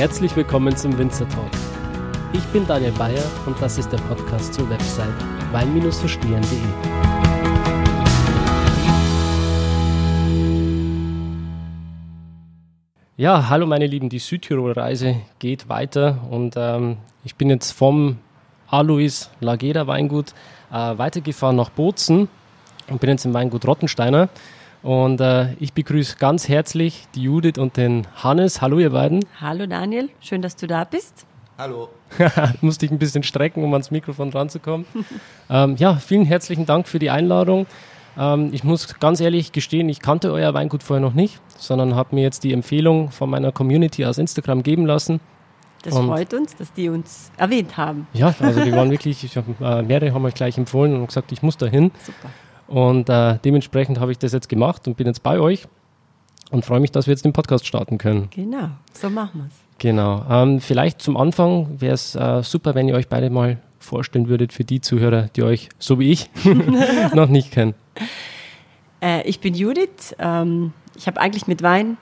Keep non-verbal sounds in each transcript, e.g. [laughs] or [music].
Herzlich willkommen zum Winzer Talk. Ich bin Daniel Bayer und das ist der Podcast zur Website wein-verstehen.de. Ja, hallo meine Lieben, die Südtirol-Reise geht weiter und ähm, ich bin jetzt vom Alois Lageda Weingut äh, weitergefahren nach Bozen und bin jetzt im Weingut Rottensteiner. Und äh, ich begrüße ganz herzlich die Judith und den Hannes. Hallo ihr beiden. Hallo Daniel, schön, dass du da bist. Hallo. [laughs] Musste ich ein bisschen strecken, um ans Mikrofon ranzukommen. [laughs] ähm, ja, vielen herzlichen Dank für die Einladung. Ähm, ich muss ganz ehrlich gestehen, ich kannte euer Weingut vorher noch nicht, sondern habe mir jetzt die Empfehlung von meiner Community aus Instagram geben lassen. Das und freut uns, dass die uns erwähnt haben. Ja, also die waren wirklich, ich hab, äh, mehrere haben euch gleich empfohlen und gesagt, ich muss da hin. Super. Und äh, dementsprechend habe ich das jetzt gemacht und bin jetzt bei euch und freue mich, dass wir jetzt den Podcast starten können. Genau, so machen wir es. Genau. Ähm, vielleicht zum Anfang wäre es äh, super, wenn ihr euch beide mal vorstellen würdet für die Zuhörer, die euch, so wie ich, [laughs] [laughs] noch nicht kennen. Äh, ich bin Judith. Ähm, ich habe eigentlich mit Wein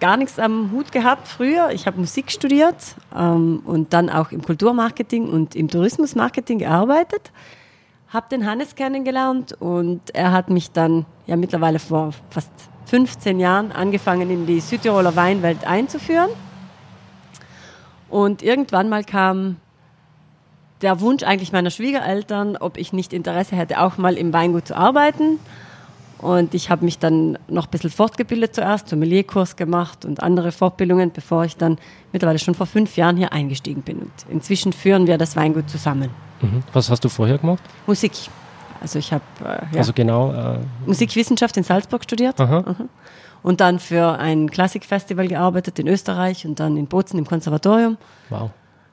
gar nichts am Hut gehabt früher. Ich habe Musik studiert ähm, und dann auch im Kulturmarketing und im Tourismusmarketing gearbeitet habe den Hannes kennengelernt und er hat mich dann ja mittlerweile vor fast 15 Jahren angefangen in die Südtiroler Weinwelt einzuführen. Und irgendwann mal kam der Wunsch eigentlich meiner Schwiegereltern, ob ich nicht Interesse hätte, auch mal im Weingut zu arbeiten. Und ich habe mich dann noch ein bisschen fortgebildet zuerst, Sommelierkurs gemacht und andere Fortbildungen, bevor ich dann mittlerweile schon vor fünf Jahren hier eingestiegen bin. Und inzwischen führen wir das Weingut zusammen. Mhm. Was hast du vorher gemacht? Musik. Also ich habe äh, ja, also genau, äh, Musikwissenschaft in Salzburg studiert. Aha. Mhm. Und dann für ein Klassikfestival gearbeitet in Österreich und dann in Bozen im Konservatorium. Wow.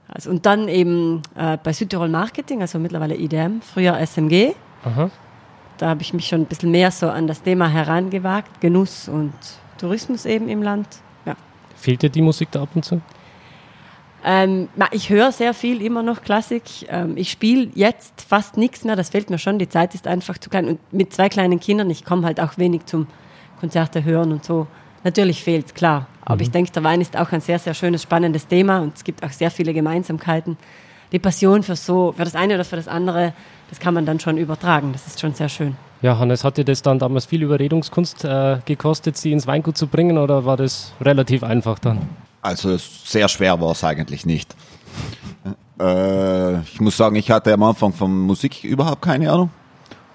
Also, und dann eben äh, bei Südtirol Marketing, also mittlerweile IDM, früher SMG. Aha. Da habe ich mich schon ein bisschen mehr so an das Thema herangewagt, Genuss und Tourismus eben im Land. Ja. Fehlt dir die Musik da ab und zu? Ähm, ich höre sehr viel immer noch Klassik. Ähm, ich spiele jetzt fast nichts mehr, das fehlt mir schon. Die Zeit ist einfach zu klein. Und mit zwei kleinen Kindern, ich komme halt auch wenig zum Konzerte hören und so. Natürlich fehlt es, klar. Aber mhm. ich denke, der Wein ist auch ein sehr, sehr schönes, spannendes Thema und es gibt auch sehr viele Gemeinsamkeiten. Die Passion für so, für das eine oder für das andere, das kann man dann schon übertragen. Das ist schon sehr schön. Ja, Hannes, hat dir das dann damals viel Überredungskunst äh, gekostet, sie ins Weingut zu bringen oder war das relativ einfach dann? Also sehr schwer war es eigentlich nicht. Äh, ich muss sagen, ich hatte am Anfang von Musik überhaupt keine Ahnung.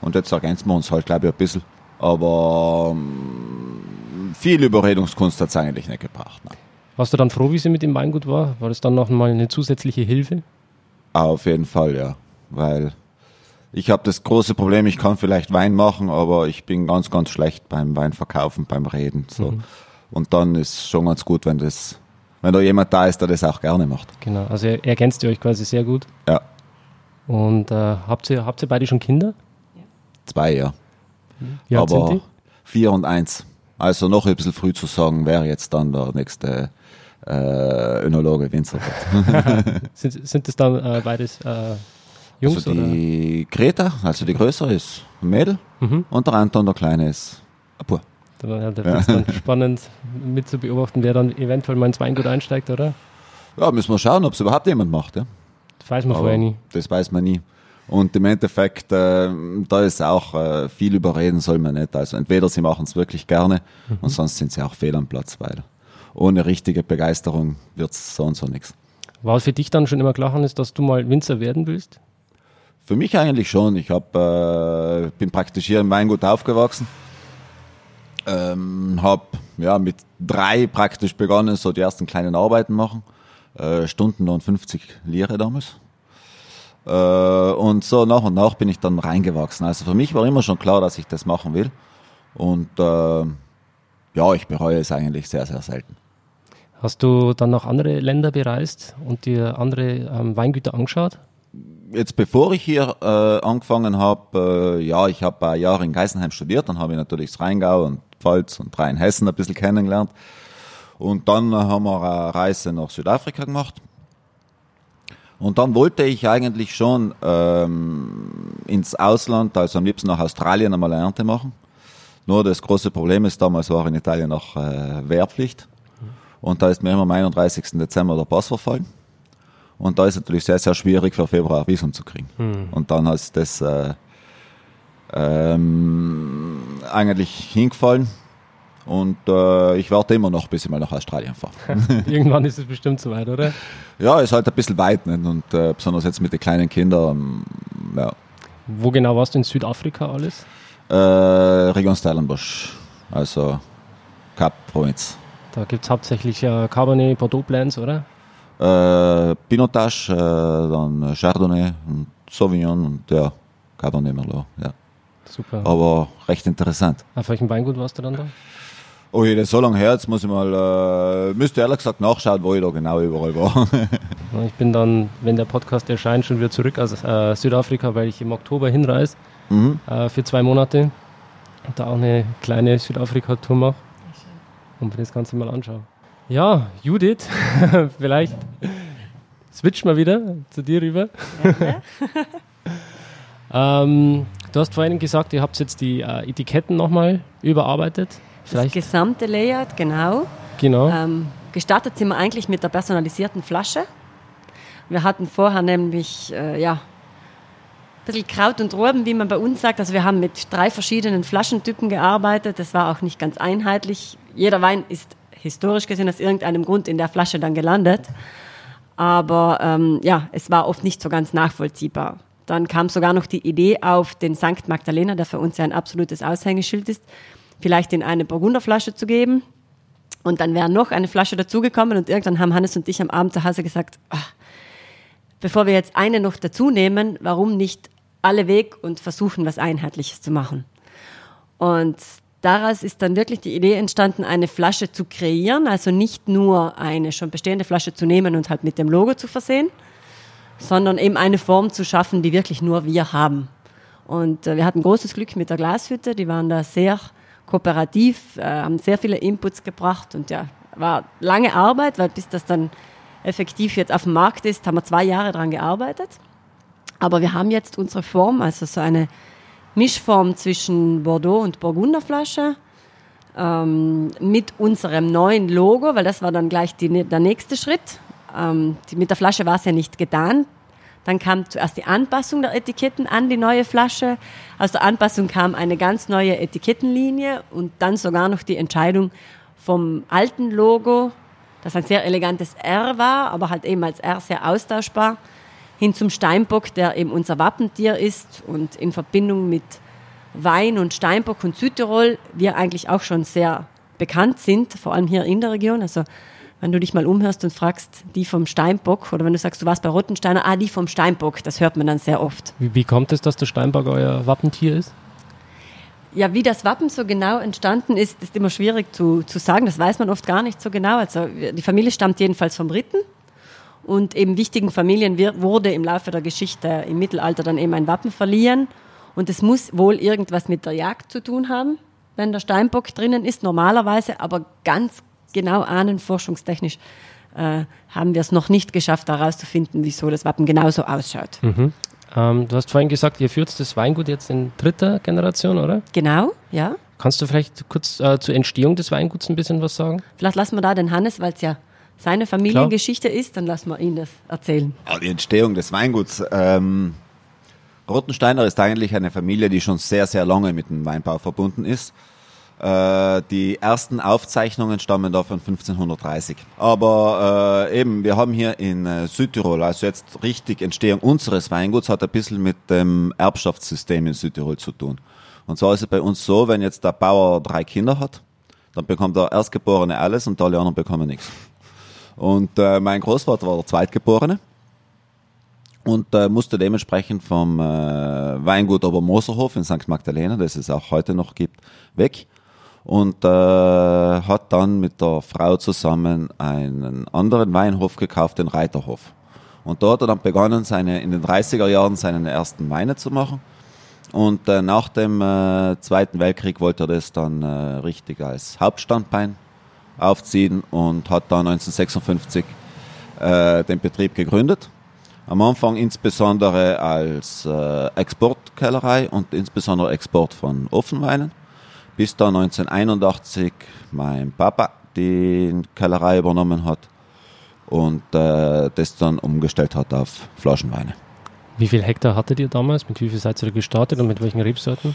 Und jetzt ergänzen wir uns halt, glaube ich, ein bisschen. Aber ähm, viel Überredungskunst hat es eigentlich nicht gebracht. Nein. Warst du dann froh, wie sie mit dem Weingut war? War das dann noch mal eine zusätzliche Hilfe? Auf jeden Fall, ja. Weil ich habe das große Problem, ich kann vielleicht Wein machen, aber ich bin ganz, ganz schlecht beim Weinverkaufen, beim Reden. So. Mhm. Und dann ist schon ganz gut, wenn das wenn da jemand da ist, der das auch gerne macht. Genau, also er, ergänzt ihr euch quasi sehr gut. Ja. Und äh, habt, ihr, habt ihr beide schon Kinder? Ja. Zwei, ja. Alt Aber sind die? vier und eins. Also noch ein bisschen früh zu sagen, wer jetzt dann der nächste äh, Önologe Winzer wird. [laughs] sind, sind das dann äh, beides äh, Jungs? Also die oder? Greta, also die größere ist ein Mädel mhm. und der Anton, der kleine ist ein Bub. Da wird es dann spannend mit zu beobachten, wer dann eventuell mal ins Weingut einsteigt, oder? Ja, müssen wir schauen, ob es überhaupt jemand macht. Ja? Das weiß man Aber vorher nie. Das weiß man nie. Und im Endeffekt, äh, da ist auch äh, viel überreden soll man nicht. Also entweder sie machen es wirklich gerne mhm. und sonst sind sie auch fehl am Platz, weil ohne richtige Begeisterung wird es so und so nichts. War es für dich dann schon immer klar, Hannes, dass du mal Winzer werden willst? Für mich eigentlich schon. Ich hab, äh, bin praktisch hier im Weingut aufgewachsen ähm, habe ja, mit drei praktisch begonnen, so die ersten kleinen Arbeiten machen. Äh, Stundenlohn 50 Lire damals. Äh, und so nach und nach bin ich dann reingewachsen. Also für mich war immer schon klar, dass ich das machen will. Und äh, ja, ich bereue es eigentlich sehr, sehr selten. Hast du dann noch andere Länder bereist und dir andere ähm, Weingüter angeschaut? Jetzt bevor ich hier äh, angefangen habe, äh, ja, ich habe ein Jahr in Geisenheim studiert, dann habe ich natürlich das Rheingau und Pfalz und Rheinhessen ein bisschen kennengelernt. Und dann haben wir eine Reise nach Südafrika gemacht. Und dann wollte ich eigentlich schon ähm, ins Ausland, also am liebsten nach Australien einmal eine Ernte machen. Nur das große Problem ist, damals war in Italien noch äh, Wehrpflicht. Und da ist mir immer am 31. Dezember der Pass verfallen. Und da ist es natürlich sehr, sehr schwierig für Februar ein Visum zu kriegen. Und dann ist das äh, ähm, eigentlich hingefallen. Und äh, ich warte immer noch, bis ich mal nach Australien fahre. [laughs] Irgendwann ist es bestimmt soweit, oder? ja, ist halt ein bisschen weit. Nicht? Und äh, besonders jetzt mit den kleinen Kindern. ähm, Ja. Wo genau warst du in Südafrika alles? Äh, Region Stellenbosch, also Kap-Provinz. Da gibt es hauptsächlich äh, Cabernet Bordeaux Blends, oder? Äh, Pinotage, äh, dann Chardonnay und Sauvignon und ja, Cabernet Merlot. Ja. Super. Aber recht interessant. Auf welchem Weingut warst du dann da? Oh, je, das ist so lange her, jetzt muss ich mal, äh, müsste ehrlich gesagt nachschauen, wo ich da genau überall war. [laughs] Ich bin dann, wenn der Podcast erscheint, schon wieder zurück aus äh, Südafrika, weil ich im Oktober hinreise mhm. äh, für zwei Monate und da auch eine kleine Südafrika-Tour mache und mir das Ganze mal anschaue. Ja, Judith, [laughs] vielleicht switchen wir wieder zu dir rüber. [laughs] ähm, du hast vorhin gesagt, ihr habt jetzt die äh, Etiketten nochmal überarbeitet. Das Vielleicht, gesamte Layout, genau. genau. Ähm, gestartet sind wir eigentlich mit der personalisierten Flasche. Wir hatten vorher nämlich, äh, ja, ein bisschen Kraut und Rüben, wie man bei uns sagt. Also wir haben mit drei verschiedenen Flaschentypen gearbeitet. Das war auch nicht ganz einheitlich. Jeder Wein ist historisch gesehen aus irgendeinem Grund in der Flasche dann gelandet. Aber ähm, ja, es war oft nicht so ganz nachvollziehbar. Dann kam sogar noch die Idee auf, den St. Magdalena, der für uns ja ein absolutes Aushängeschild ist, vielleicht in eine Burgunderflasche zu geben. Und dann wäre noch eine Flasche dazugekommen und irgendwann haben Hannes und ich am Abend zu Hause gesagt, ach, bevor wir jetzt eine noch dazu nehmen, warum nicht alle weg und versuchen, was Einheitliches zu machen. Und daraus ist dann wirklich die Idee entstanden, eine Flasche zu kreieren, also nicht nur eine schon bestehende Flasche zu nehmen und halt mit dem Logo zu versehen, sondern eben eine Form zu schaffen, die wirklich nur wir haben. Und äh, wir hatten großes Glück mit der Glashütte, die waren da sehr kooperativ, äh, haben sehr viele Inputs gebracht und ja, war lange Arbeit, weil bis das dann effektiv jetzt auf dem Markt ist, haben wir zwei Jahre dran gearbeitet. Aber wir haben jetzt unsere Form, also so eine Mischform zwischen Bordeaux und Burgunderflasche ähm, mit unserem neuen Logo, weil das war dann gleich die, der nächste Schritt. Ähm, die, mit der Flasche war es ja nicht getan. Dann kam zuerst die Anpassung der Etiketten an die neue Flasche. Aus der Anpassung kam eine ganz neue Etikettenlinie und dann sogar noch die Entscheidung vom alten Logo, das ein sehr elegantes R war, aber halt eben als R sehr austauschbar, hin zum Steinbock, der eben unser Wappentier ist und in Verbindung mit Wein und Steinbock und Südtirol wir eigentlich auch schon sehr bekannt sind, vor allem hier in der Region. Also wenn du dich mal umhörst und fragst, die vom Steinbock, oder wenn du sagst, du warst bei Rottensteiner, ah, die vom Steinbock, das hört man dann sehr oft. Wie, wie kommt es, dass der Steinbock euer Wappentier ist? Ja, wie das Wappen so genau entstanden ist, ist immer schwierig zu, zu sagen. Das weiß man oft gar nicht so genau. Also die Familie stammt jedenfalls vom Briten. Und eben wichtigen Familien wurde im Laufe der Geschichte im Mittelalter dann eben ein Wappen verliehen. Und es muss wohl irgendwas mit der Jagd zu tun haben, wenn der Steinbock drinnen ist, normalerweise, aber ganz genau ahnenforschungstechnisch äh, haben wir es noch nicht geschafft, herauszufinden, wieso das Wappen genauso ausschaut. Ähm, du hast vorhin gesagt, ihr führt das Weingut jetzt in dritter Generation, oder? Genau, ja. Kannst du vielleicht kurz äh, zur Entstehung des Weinguts ein bisschen was sagen? Vielleicht lassen wir da den Hannes, weil es ja seine Familiengeschichte ist, dann lassen wir ihn das erzählen. Ja, die Entstehung des Weinguts. Ähm, Rottensteiner ist eigentlich eine Familie, die schon sehr, sehr lange mit dem Weinbau verbunden ist. Äh, die ersten Aufzeichnungen stammen da von 1530. Aber äh, eben, wir haben hier in äh, Südtirol, also jetzt richtig Entstehung unseres Weinguts, hat ein bisschen mit dem Erbschaftssystem in Südtirol zu tun. Und zwar ist es bei uns so, wenn jetzt der Bauer drei Kinder hat, dann bekommt der Erstgeborene alles und alle anderen bekommen nichts. Und äh, mein Großvater war der Zweitgeborene und äh, musste dementsprechend vom äh, Weingut Obermoserhof in St. Magdalena, das es auch heute noch gibt, weg und äh, hat dann mit der Frau zusammen einen anderen Weinhof gekauft, den Reiterhof. Und dort hat er dann begonnen, seine, in den 30er Jahren seine ersten Weine zu machen. Und äh, nach dem äh, Zweiten Weltkrieg wollte er das dann äh, richtig als Hauptstandbein aufziehen und hat dann 1956 äh, den Betrieb gegründet. Am Anfang insbesondere als äh, Exportkellerei und insbesondere Export von Offenweinen. Bis dann 1981 mein Papa die Kellerei übernommen hat und äh, das dann umgestellt hat auf Flaschenweine. Wie viel Hektar hattet ihr damals? Mit wie viel seid ihr gestartet und mit welchen Rebsorten?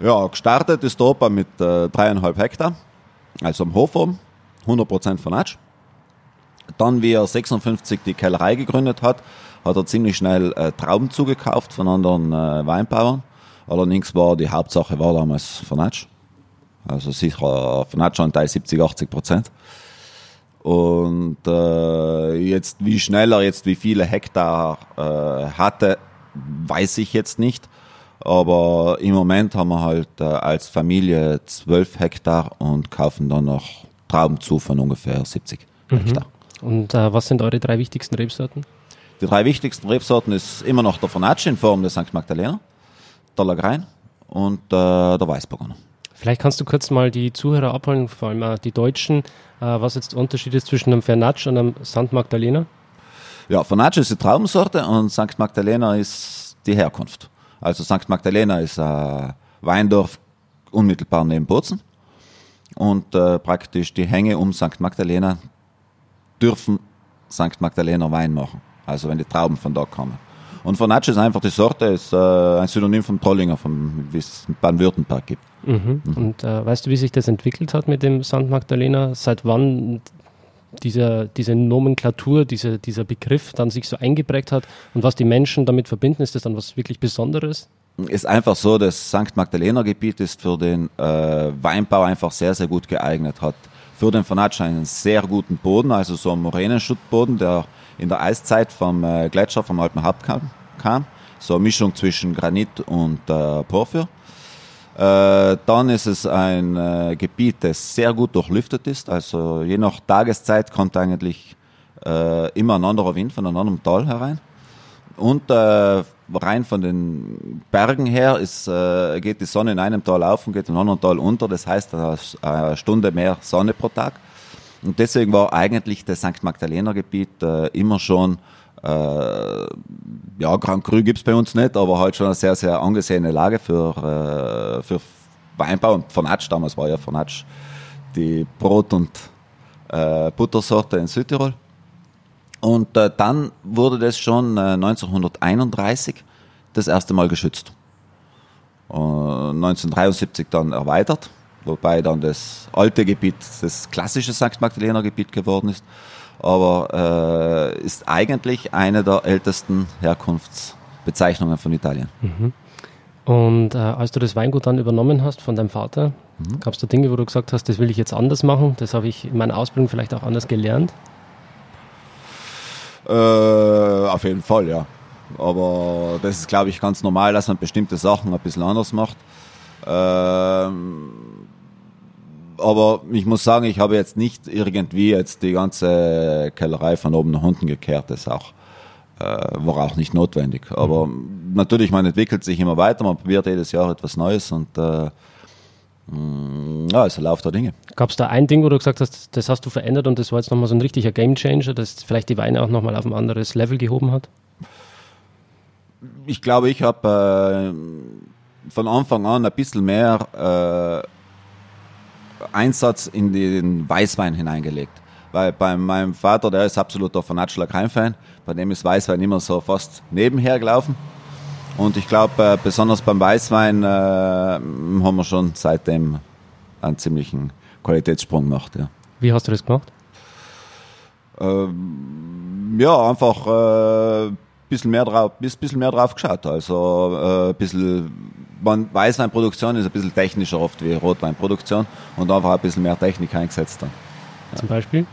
Ja, gestartet ist der Opa mit äh, dreieinhalb Hektar, also am Hof oben, 100% von Atsch. Dann, wie er 56 die Kellerei gegründet hat, hat er ziemlich schnell äh, Trauben zugekauft von anderen äh, Weinbauern. Allerdings war die Hauptsache war damals von Atsch. Also sicher von Atsch-Anteil 70, 80 Prozent. Und äh, jetzt, wie schnell er jetzt wie viele Hektar äh, hatte, weiß ich jetzt nicht. Aber im Moment haben wir halt äh, als Familie 12 Hektar und kaufen dann noch Trauben zu von ungefähr 70 Mhm. Hektar. Und äh, was sind eure drei wichtigsten Rebsorten? Die drei wichtigsten Rebsorten ist immer noch der Fernacci in Form des St. Magdalena, der Lagrein und äh, der Weißburgunder. Vielleicht kannst du kurz mal die Zuhörer abholen, vor allem äh, die Deutschen, äh, was jetzt der Unterschied ist zwischen einem Fernatsch und einem St. Magdalena. Ja, Fernacci ist die Traubensorte und St. Magdalena ist die Herkunft. Also St. Magdalena ist ein Weindorf unmittelbar neben Bozen und äh, praktisch die Hänge um St. Magdalena dürfen St. Magdalena Wein machen. Also wenn die Trauben von da kommen. Und Fernacci ist einfach die Sorte, ist äh, ein Synonym vom Trollinger, vom, wie es in Baden-Württemberg gibt. Mhm. Und äh, weißt du, wie sich das entwickelt hat mit dem St. Magdalena? Seit wann dieser, diese Nomenklatur, diese, dieser Begriff dann sich so eingeprägt hat und was die Menschen damit verbinden? Ist das dann was wirklich Besonderes? ist einfach so, das St. Magdalena Gebiet ist für den äh, Weinbau einfach sehr, sehr gut geeignet. Hat für den Fernatsch einen sehr guten Boden, also so einen Moränenschuttboden, der in der Eiszeit vom äh, Gletscher vom Alpenhaupt kam, kam. So eine Mischung zwischen Granit und äh, Porphyr. Äh, dann ist es ein äh, Gebiet, das sehr gut durchlüftet ist. Also je nach Tageszeit kommt eigentlich äh, immer ein anderer Wind von einem anderen Tal herein. Und äh, rein von den Bergen her ist, äh, geht die Sonne in einem Tal auf und geht in einem anderen Tal unter. Das heißt, eine, eine Stunde mehr Sonne pro Tag. Und deswegen war eigentlich das St. Magdalena Gebiet äh, immer schon, ja, Grand Cru gibt's bei uns nicht, aber halt schon eine sehr, sehr angesehene Lage für, äh, für Weinbau. Und Fernatsch, damals war ja Fernatsch die Brot- und äh, Buttersorte in Südtirol. Und äh, dann wurde das schon äh, 1931 das erste Mal geschützt. Äh, 1973 dann erweitert, wobei dann das alte Gebiet das klassische St. Magdalena Gebiet geworden ist. Aber äh, ist eigentlich eine der ältesten Herkunftsbezeichnungen von Italien. Und äh, als du das Weingut dann übernommen hast von deinem Vater, gab es da Dinge, wo du gesagt hast, das will ich jetzt anders machen, das habe ich in meiner Ausbildung vielleicht auch anders gelernt? Äh, auf jeden Fall, ja. Aber das ist, glaube ich, ganz normal, dass man bestimmte Sachen ein bisschen anders macht. Ähm, aber ich muss sagen, ich habe jetzt nicht irgendwie jetzt die ganze Kellerei von oben nach unten gekehrt. Das auch, äh, war auch nicht notwendig. Aber natürlich, man entwickelt sich immer weiter, man probiert jedes Jahr etwas Neues und äh, mh, ja, es ist ein Lauf der Dinge. Gab es da ein Ding, wo du gesagt hast, das hast du verändert und das war jetzt nochmal so ein richtiger Gamechanger, das vielleicht die Weine auch nochmal auf ein anderes Level gehoben hat? ich glaube, ich habe äh, von Anfang an ein bisschen mehr äh, Einsatz in den Weißwein hineingelegt. Weil bei meinem Vater, der ist absoluter Fanatschler Kein-Fan, bei dem ist Weißwein immer so fast nebenher gelaufen. Und ich glaube, äh, besonders beim Weißwein äh, haben wir schon seitdem einen ziemlichen Qualitätssprung gemacht. Ja. Wie hast du das gemacht? Ähm, ja, einfach äh, bisschen mehr drauf, bis, bisschen mehr drauf geschaut. Also äh, bisschen, man Weißweinproduktion ist ein bisschen technischer oft wie Rotweinproduktion und einfach ein bisschen mehr Technik eingesetzt dann. Zum Beispiel?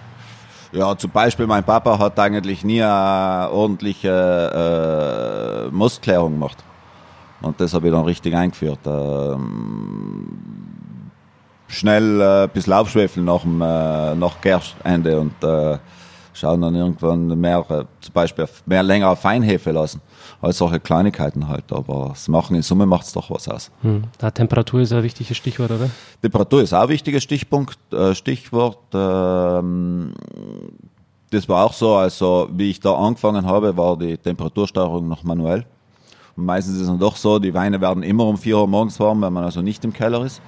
Ja, zum Beispiel mein Papa hat eigentlich nie eine ordentliche äh, Mostklärung gemacht. Und das habe ich dann richtig eingeführt. Ähm, schnell äh, ein bisschen aufschwefeln nach dem äh, nach Gerstende und äh, schauen dann irgendwann mehr, äh, zum Beispiel mehr länger auf Feinhefe lassen. Als solche Kleinigkeiten halt. Aber das Machen in Summe macht es doch was aus. Hm. Da Temperatur ist ein wichtiges Stichwort, oder? Temperatur ist auch ein wichtiges Stichpunkt, äh, Stichwort. Ähm, das war auch so, also wie ich da angefangen habe, war die Temperatursteuerung noch manuell. Und meistens ist es dann doch so, die Weine werden immer um 4 Uhr morgens warm, wenn man also nicht im Keller ist.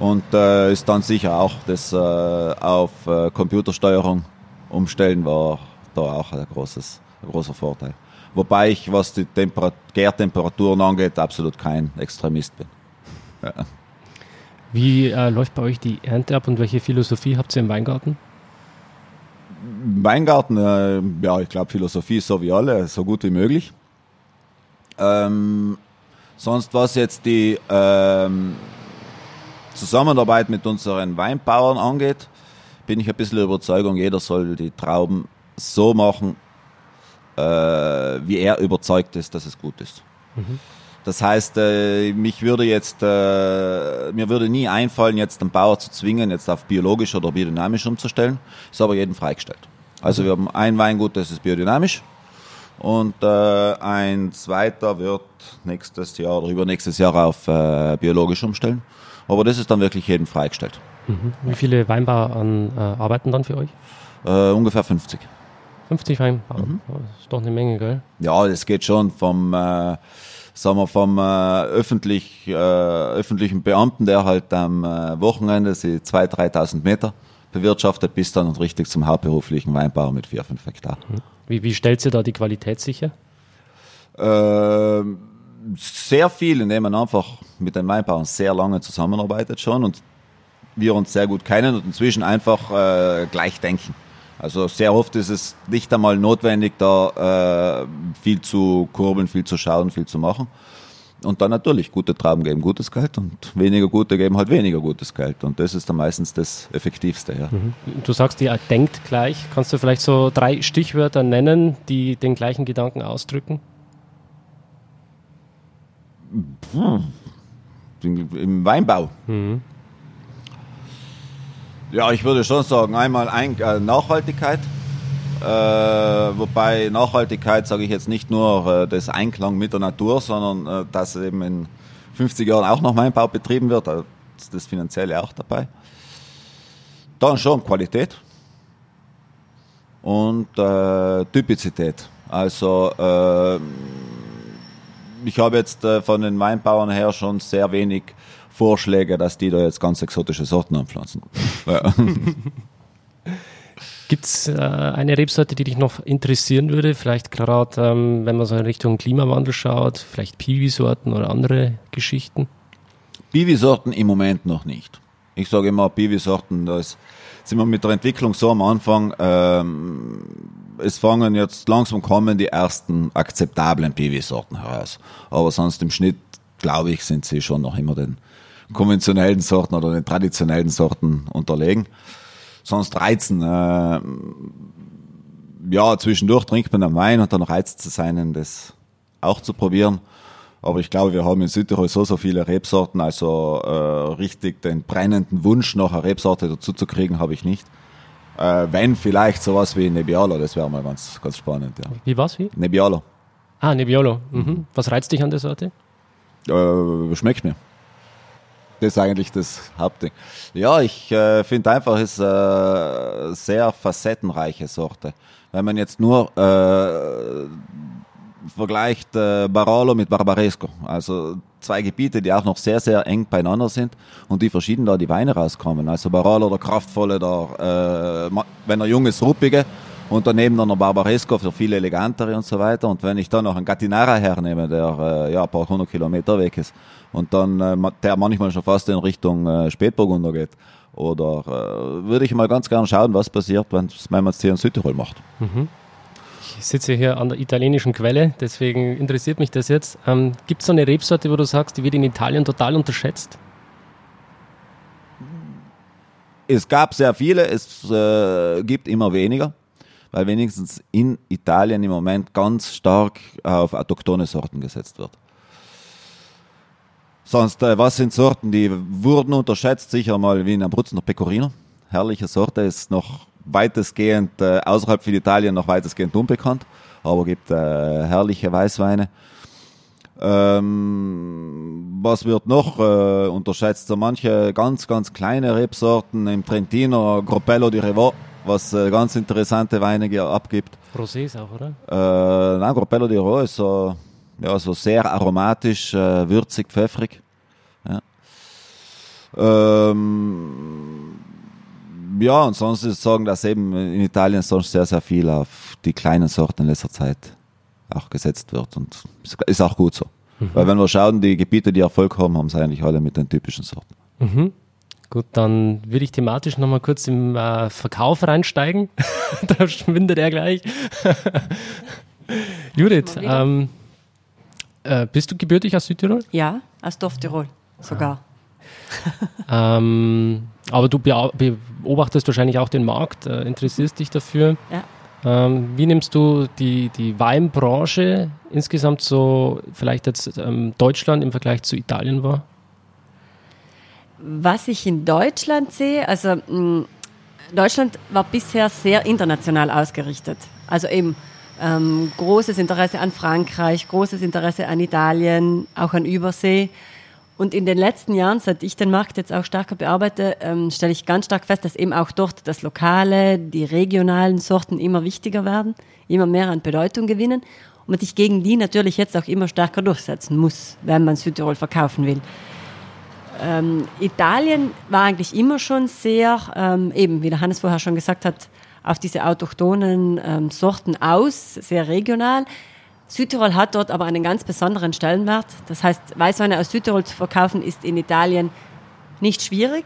Und äh, ist dann sicher auch das äh, auf äh, Computersteuerung umstellen war da auch ein, großes, ein großer Vorteil. Wobei ich, was die Temperat Gärtemperaturen angeht, absolut kein Extremist bin. Ja. Wie äh, läuft bei euch die Ernte ab und welche Philosophie habt ihr im Weingarten? Weingarten, äh, ja, ich glaube, Philosophie ist so wie alle, so gut wie möglich. Ähm, sonst was jetzt die ähm, Zusammenarbeit mit unseren Weinbauern angeht, bin ich ein bisschen der Überzeugung, jeder soll die Trauben so machen, äh, wie er überzeugt ist, dass es gut ist. Mhm. Das heißt, äh, mich würde jetzt, äh, mir würde nie einfallen, jetzt den Bauer zu zwingen, jetzt auf biologisch oder biodynamisch umzustellen. Ist aber jedem freigestellt. Also mhm. wir haben ein Weingut, das ist biodynamisch. Und äh, ein zweiter wird nächstes Jahr oder übernächstes Jahr auf äh, biologisch umstellen. Aber das ist dann wirklich jedem freigestellt. Mhm. Wie viele Weinbauer an, äh, arbeiten dann für euch? Äh, ungefähr 50. 50 Weinbauer, mhm. das ist doch eine Menge, gell? Ja, das geht schon vom äh, sagen wir, vom äh, öffentlich, äh, öffentlichen Beamten, der halt am äh, Wochenende sie 2.000, 3.000 Meter bewirtschaftet, bis dann richtig zum hauptberuflichen Weinbauer mit 4, 5 Hektar. Mhm. Wie, wie stellt sie da die Qualität sicher? Äh, sehr viel, indem man einfach mit den Weinbauern sehr lange zusammenarbeitet schon und wir uns sehr gut kennen und inzwischen einfach äh, gleich denken. Also sehr oft ist es nicht einmal notwendig, da äh, viel zu kurbeln, viel zu schauen, viel zu machen. Und dann natürlich, gute Trauben geben gutes Geld und weniger gute geben halt weniger gutes Geld. Und das ist dann meistens das Effektivste. Ja. Mhm. Du sagst, ihr denkt gleich. Kannst du vielleicht so drei Stichwörter nennen, die den gleichen Gedanken ausdrücken? Hm. Im Weinbau. Mhm. Ja, ich würde schon sagen, einmal ein, äh, Nachhaltigkeit. Äh, wobei Nachhaltigkeit sage ich jetzt nicht nur äh, das Einklang mit der Natur, sondern äh, dass eben in 50 Jahren auch noch Weinbau betrieben wird. Also das Finanzielle auch dabei. Dann schon Qualität und äh, Typizität. Also äh, ich habe jetzt äh, von den Weinbauern her schon sehr wenig Vorschläge, dass die da jetzt ganz exotische Sorten anpflanzen. Ja. [laughs] Gibt es äh, eine Rebsorte, die dich noch interessieren würde? Vielleicht gerade, ähm, wenn man so in Richtung Klimawandel schaut, vielleicht Piwi-Sorten oder andere Geschichten? Piwi-Sorten im Moment noch nicht. Ich sage immer, Piwi-Sorten, da ist, sind wir mit der Entwicklung so am Anfang. Ähm, es fangen jetzt langsam kommen die ersten akzeptablen Piwi-Sorten heraus. Aber sonst im Schnitt, glaube ich, sind sie schon noch immer den konventionellen Sorten oder den traditionellen Sorten unterlegen. Sonst reizen, äh, ja, zwischendurch trinkt man einen Wein und dann reizt es einen, das auch zu probieren. Aber ich glaube, wir haben in Südtirol so, so viele Rebsorten, also äh, richtig den brennenden Wunsch nach einer Rebsorte dazu zu kriegen, habe ich nicht. Äh, wenn vielleicht sowas wie Nebbiolo, das wäre mal ganz, ganz spannend. Ja. Wie was? Wie? Nebbiolo. Ah, Nebbiolo. Mhm. Was reizt dich an der Sorte? Äh, schmeckt mir. Das ist eigentlich das Hauptding. Ja, ich äh, finde einfach, es ist eine sehr facettenreiche Sorte. Wenn man jetzt nur äh, vergleicht äh, Barolo mit Barbaresco, also zwei Gebiete, die auch noch sehr, sehr eng beieinander sind und die verschieden da die Weine rauskommen. Also Barolo, der kraftvolle, der, äh, wenn er jung ist, ruppige und daneben dann der Barbaresco für viele elegantere und so weiter. Und wenn ich dann noch einen Gattinara hernehme, der äh, ja, ein paar hundert Kilometer weg ist und dann äh, der manchmal schon fast in Richtung äh, Spätburgunder geht, oder äh, würde ich mal ganz gerne schauen, was passiert, wenn, wenn man es hier in Südtirol macht. Mhm. Ich sitze hier an der italienischen Quelle, deswegen interessiert mich das jetzt. Ähm, Gibt es so eine Rebsorte, wo du sagst, die wird in Italien total unterschätzt? Es gab sehr viele, es äh, gibt immer weniger weil wenigstens in Italien im Moment ganz stark auf autochtone Sorten gesetzt wird. Sonst, äh, was sind Sorten, die wurden unterschätzt? Sicher mal wie in Abruzzen der Pecorino. Herrliche Sorte, ist noch weitestgehend äh, außerhalb von Italien noch weitestgehend unbekannt, aber gibt äh, herrliche Weißweine. Ähm, was wird noch äh, unterschätzt? So manche ganz, ganz kleine Rebsorten im Trentino, Groppello di Revò, was äh, ganz interessante Weine abgibt. Rosés auch, oder? Äh, nein, Groppello di Revò ist so, ja, so sehr aromatisch, äh, würzig, pfeffrig. Ja. Ähm, ja, und sonst ist sagen, dass eben in Italien sonst sehr, sehr viel auf die kleinen Sorten in letzter Zeit auch gesetzt wird und ist auch gut so. Weil wenn wir schauen, die Gebiete, die Erfolg haben, haben sie eigentlich alle mit den typischen Sorten. Gut, dann würde ich thematisch nochmal kurz im äh, Verkauf reinsteigen. [laughs] da schwindet er gleich. [laughs] Judith, ähm, äh, bist du gebürtig aus Südtirol? Ja, aus Dorftirol sogar. Ähm, aber du beobachtest wahrscheinlich auch den Markt, äh, interessierst dich dafür. Ja. Ähm, wie nimmst du die, die Weinbranche insgesamt so, vielleicht jetzt ähm, Deutschland im Vergleich zu Italien wahr? Was ich in Deutschland sehe, also mh, Deutschland war bisher sehr international ausgerichtet. Also eben ähm, großes Interesse an Frankreich, großes Interesse an Italien, auch an Übersee. Und in den letzten Jahren, seit ich den Markt jetzt auch stärker bearbeite, ähm, stelle ich ganz stark fest, dass eben auch dort das Lokale, die regionalen Sorten immer wichtiger werden, immer mehr an Bedeutung gewinnen und man sich gegen die natürlich jetzt auch immer stärker durchsetzen muss, wenn man Südtirol verkaufen will. Ähm, Italien war eigentlich immer schon sehr, ähm, eben wie der Hannes vorher schon gesagt hat, auf diese autochthonen ähm, Sorten aus, sehr regional. Südtirol hat dort aber einen ganz besonderen Stellenwert. Das heißt, Weißweine aus Südtirol zu verkaufen ist in Italien nicht schwierig.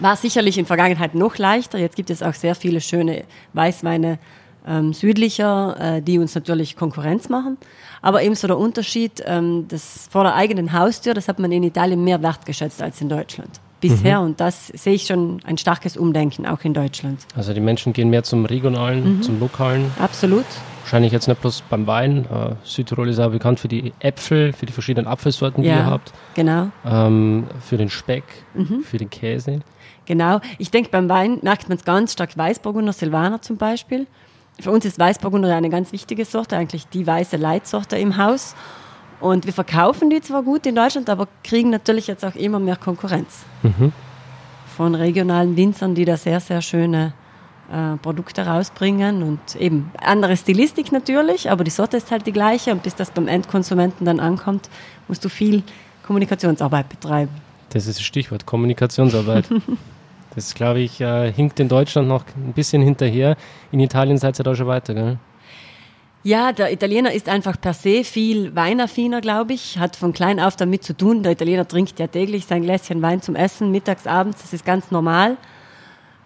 War sicherlich in Vergangenheit noch leichter. Jetzt gibt es auch sehr viele schöne Weißweine ähm, südlicher, äh, die uns natürlich Konkurrenz machen. Aber ebenso der Unterschied, ähm, das vor der eigenen Haustür, das hat man in Italien mehr wertgeschätzt als in Deutschland. Bisher. Und das sehe ich schon ein starkes Umdenken, auch in Deutschland. Also die Menschen gehen mehr zum regionalen, zum lokalen. Absolut. Wahrscheinlich jetzt nicht bloß beim Wein. Äh, Südtirol ist auch bekannt für die Äpfel, für die verschiedenen Apfelsorten, die ihr Ja, habt. genau. Ähm, für den Speck, Mhm. für den Käse. Genau. Ich denke, beim Wein merkt man es ganz stark. Weißburgunder, Silvaner zum Beispiel. Für uns ist Weißburgunder eine ganz wichtige Sorte, eigentlich die weiße Leitsorte im Haus. Und wir verkaufen die zwar gut in Deutschland, aber kriegen natürlich jetzt auch immer mehr Konkurrenz. Von regionalen Winzern, die da sehr, sehr schöne äh, Produkte rausbringen und eben andere Stilistik natürlich, aber die Sorte ist halt die gleiche und bis das beim Endkonsumenten dann ankommt, musst du viel Kommunikationsarbeit betreiben. Das ist das Stichwort, Kommunikationsarbeit. [laughs] das, glaube ich, äh, hinkt in Deutschland noch ein bisschen hinterher. In Italien seid ihr da schon weiter, gell? Ja, der Italiener ist einfach per se viel weinaffiner, glaube ich. Hat von klein auf damit zu tun. Der Italiener trinkt ja täglich sein Gläschen Wein zum Essen, mittags, abends. Das ist ganz normal.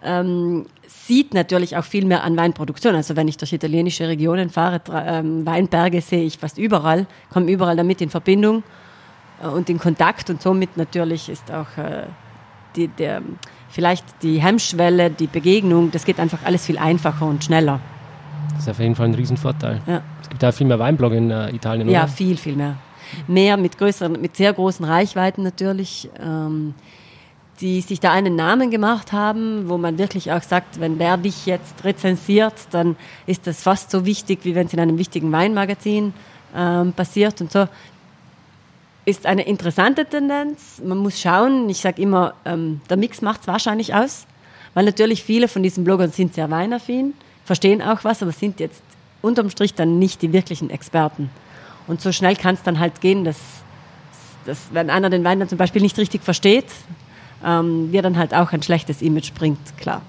Ähm, sieht natürlich auch viel mehr an Weinproduktion. Also wenn ich durch italienische Regionen fahre, ähm, Weinberge sehe ich fast überall, komme überall damit in Verbindung äh, und in Kontakt. Und somit natürlich ist auch äh, die, der, vielleicht die Hemmschwelle, die Begegnung, das geht einfach alles viel einfacher und schneller. Das ist auf jeden Fall ein Riesenvorteil. Ja. Es gibt auch viel mehr Weinblog in äh, Italien, Ja, oder? viel, viel mehr. Mehr mit größeren, mit sehr großen Reichweiten natürlich, ähm, die sich da einen Namen gemacht haben, wo man wirklich auch sagt, wenn der dich jetzt rezensiert, dann ist das fast so wichtig, wie wenn es in einem wichtigen Weinmagazin ähm, passiert und so. Ist eine interessante Tendenz. Man muss schauen. Ich sage immer, ähm, der Mix macht es wahrscheinlich aus, weil natürlich viele von diesen Bloggern sind sehr weinaffin, verstehen auch was, aber sind jetzt unterm Strich dann nicht die wirklichen Experten. Und so schnell kann es dann halt gehen, dass, dass wenn einer den Wein dann zum Beispiel nicht richtig versteht, ähm, dir dann halt auch ein schlechtes Image bringt, klar.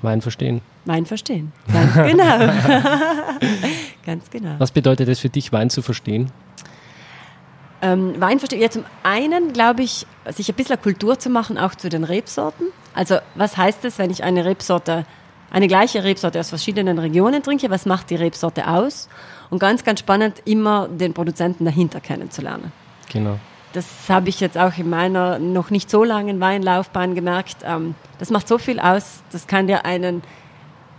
Wein verstehen. Wein verstehen. Ganz genau. [laughs] [laughs] Ganz genau. Was bedeutet es für dich, Wein zu verstehen? Ähm, Wein verstehen. Ja, zum einen glaube ich, sich ein bisschen Kultur zu machen, auch zu den Rebsorten. Also, was heißt es, wenn ich eine Rebsorte, eine gleiche Rebsorte aus verschiedenen Regionen trinke? Was macht die Rebsorte aus? Und ganz, ganz spannend, immer den Produzenten dahinter kennenzulernen. Genau. Das habe ich jetzt auch in meiner noch nicht so langen Weinlaufbahn gemerkt. Ähm, das macht so viel aus. Das kann dir einen,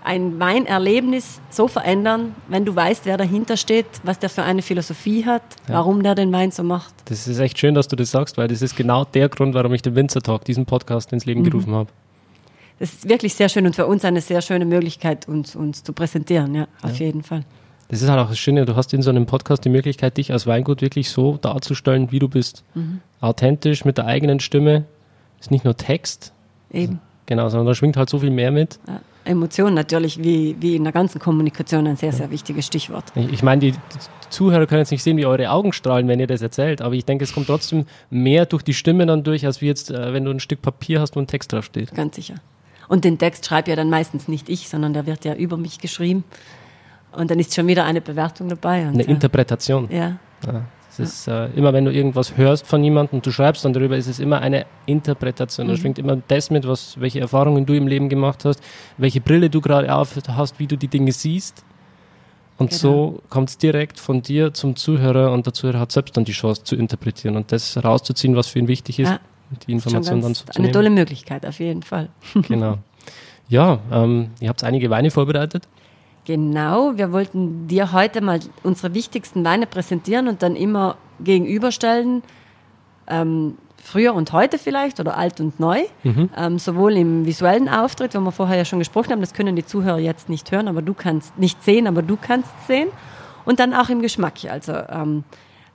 ein Weinerlebnis so verändern, wenn du weißt, wer dahinter steht, was der für eine Philosophie hat, warum der den Wein so macht. Das ist echt schön, dass du das sagst, weil das ist genau der Grund, warum ich den Winzer Talk, diesen Podcast ins Mhm. Leben gerufen habe. Das ist wirklich sehr schön und für uns eine sehr schöne Möglichkeit, uns, uns zu präsentieren, ja, auf jeden Fall. Das ist halt auch das Schöne, du hast in so einem Podcast die Möglichkeit, dich als Weingut wirklich so darzustellen, wie du bist. Mhm. Authentisch, mit der eigenen Stimme. Ist nicht nur Text, Eben. Genau, sondern da schwingt halt so viel mehr mit. Ja, Emotion natürlich wie, wie in der ganzen Kommunikation ein sehr, sehr wichtiges Stichwort. Ich ich meine, die Zuhörer können jetzt nicht sehen, wie eure Augen strahlen, wenn ihr das erzählt, aber ich denke, es kommt trotzdem mehr durch die Stimme dann durch, als wie jetzt, äh, wenn du ein Stück Papier hast, wo ein Text draufsteht. Ganz sicher. Und den Text schreibe ja dann meistens nicht ich, sondern der wird ja über mich geschrieben. Und dann ist schon wieder eine Bewertung dabei. Eine äh, Interpretation. ja, Ja, es ist äh, immer, wenn du irgendwas hörst von jemandem und du schreibst dann darüber, ist es immer eine Interpretation. Da schwingt immer das mit, was, welche Erfahrungen du im Leben gemacht hast, welche Brille du gerade auf hast, wie du die Dinge siehst. Und Genau. so kommt es direkt von dir zum Zuhörer und der Zuhörer hat selbst dann die Chance zu interpretieren und das rauszuziehen, was für ihn wichtig ist, Ja. die Information dann zu eine nehmen. tolle Möglichkeit, auf jeden Fall. [laughs] Genau. Ja, ähm, ihr habt einige Weine vorbereitet. Genau, wir wollten dir heute mal unsere wichtigsten Weine präsentieren und dann immer gegenüberstellen, ähm, früher und heute vielleicht oder alt und neu, ähm, sowohl im visuellen Auftritt, wo wir vorher ja schon gesprochen haben, das können die Zuhörer jetzt nicht hören, aber du kannst nicht sehen, aber du kannst sehen und dann auch im Geschmack. Also ähm,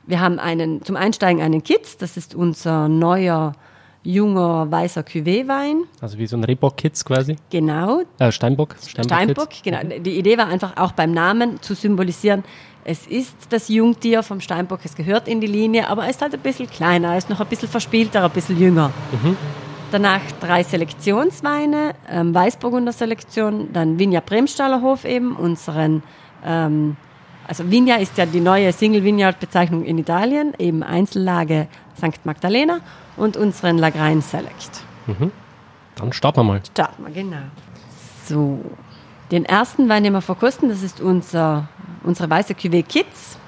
wir haben einen zum Einsteigen einen Kitz, das ist unser neuer junger weißer Cuvée-Wein, Also wie so ein Rehbock-Kitz quasi. genau, Äh, Steinbock. Steinbock, genau. Die Idee war einfach auch beim Namen zu symbolisieren, es ist das Jungtier vom Steinbock, es gehört in die Linie, aber er ist halt ein bisschen kleiner, er ist noch ein bisschen verspielter, ein bisschen jünger. Danach drei Selektionsweine, ähm, Weißburgunder Selektion, dann Vigna Bremstaller Hof eben, unseren, ähm, also Vigna ist ja die neue Single Vineyard Bezeichnung in Italien, eben Einzellage St. Magdalena und unseren Lagrein Select. Dann starten wir mal. Starten wir, genau. So, den ersten Wein, den wir verkosten, das ist unser, unsere weiße Cuvée Kids.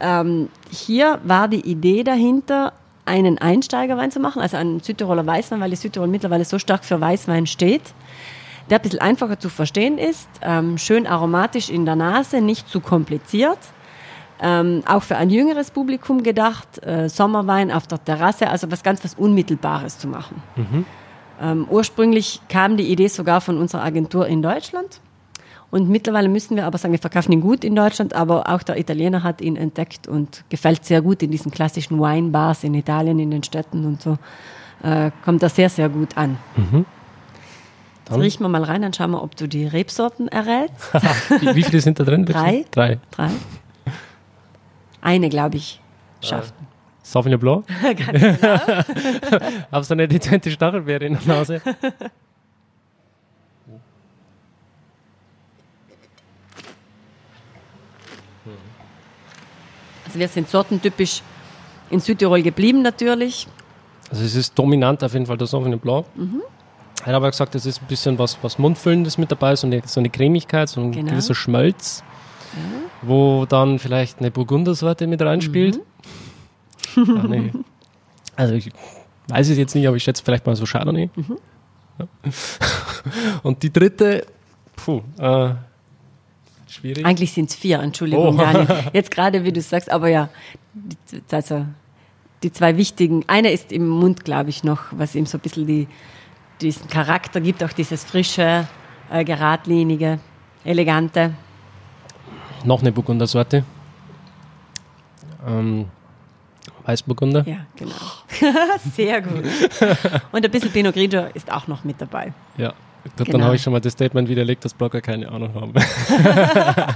Ähm, hier war die Idee dahinter, einen Einsteigerwein zu machen, also einen Südtiroler Weißwein, weil die Südtirol mittlerweile so stark für Weißwein steht, der ein bisschen einfacher zu verstehen ist, ähm, schön aromatisch in der Nase, nicht zu kompliziert. Ähm, auch für ein jüngeres Publikum gedacht, äh, Sommerwein auf der Terrasse, also was ganz was Unmittelbares zu machen. Ähm, ursprünglich kam die Idee sogar von unserer Agentur in Deutschland. Und mittlerweile müssen wir aber sagen, wir verkaufen ihn gut in Deutschland, aber auch der Italiener hat ihn entdeckt und gefällt sehr gut in diesen klassischen Wine-Bars in Italien, in den Städten und so. Äh, kommt er sehr, sehr gut an. Jetzt Dann- riechen wir mal rein, dann schauen wir, ob du die Rebsorten errätst. [laughs] wie, viele sind da drin? Drei. Drei. Drei. Eine, glaube ich, schafft. Sauvignon Blanc. [laughs] Ganz genau. [laughs] Auf so eine dezente Stachelbeere in der Nase. Also wir sind sortentypisch in Südtirol geblieben natürlich. Also es ist dominant auf jeden Fall der Sauvignon Blanc. Mhm. Er hat aber gesagt, es ist ein bisschen was, was Mundfüllendes mit dabei, so eine, so eine Cremigkeit, so ein Genau. gewisser Schmelz, wo dann vielleicht eine Burgundersorte mit reinspielt. Mhm. Nee. Also ich weiß es jetzt nicht, aber ich schätze vielleicht mal so Chardonnay. Mhm. Ja. [laughs] Und die dritte, puh, äh, schwierig. Eigentlich sind es vier, Entschuldigung, Oh. [laughs] Jetzt gerade, wie du sagst, aber ja, die, also die zwei wichtigen. Eine ist im Mund, glaube ich, noch, was ihm so ein bisschen die, diesen Charakter gibt, auch dieses frische, äh, geradlinige, elegante. Noch eine Burgundersorte. Ähm, Weißburgunder. Ja, genau. [laughs] Sehr gut. Und ein bisschen Pinot Grigio ist auch noch mit dabei. Ja. Gut, Genau. Dann habe ich schon mal das Statement widerlegt, dass Blogger keine Ahnung haben. [laughs]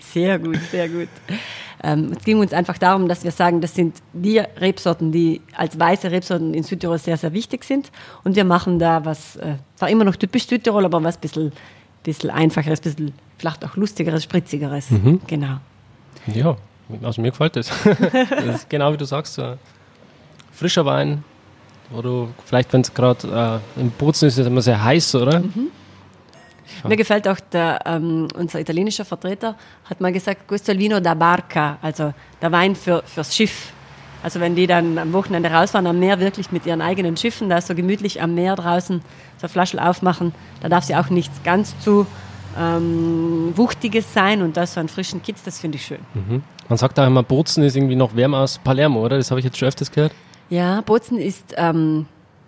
Sehr gut, sehr gut. Ähm, es ging uns einfach darum, dass wir sagen, das sind die Rebsorten, die als weiße Rebsorten in Südtirol sehr, sehr wichtig sind. Und wir machen da was, äh, zwar immer noch typisch Südtirol, aber was ein bisschen, bisschen einfacheres, bisschen vielleicht auch lustigeres, spritzigeres. Genau. Ja, also mir gefällt das. [laughs] das genau wie du sagst, ein frischer Wein, wo du vielleicht, wenn es gerade äh, im Bozen ist, ist es immer sehr heiß, oder? Mir gefällt auch der, ähm, unser italienischer Vertreter hat mal gesagt, questo il vino da barca, also der Wein für, fürs Schiff. Also wenn die dann am Wochenende rausfahren am Meer, wirklich mit ihren eigenen Schiffen, da so gemütlich am Meer draußen so Flaschen aufmachen, da darf sie auch nichts ganz zu ähm, Wuchtiges sein und da so einen frischen Kitz, das finde ich schön. Man sagt auch immer, Bozen ist irgendwie noch wärmer als Palermo, oder? Das habe ich jetzt schon öfters gehört. Ja, Bozen ist, ähm,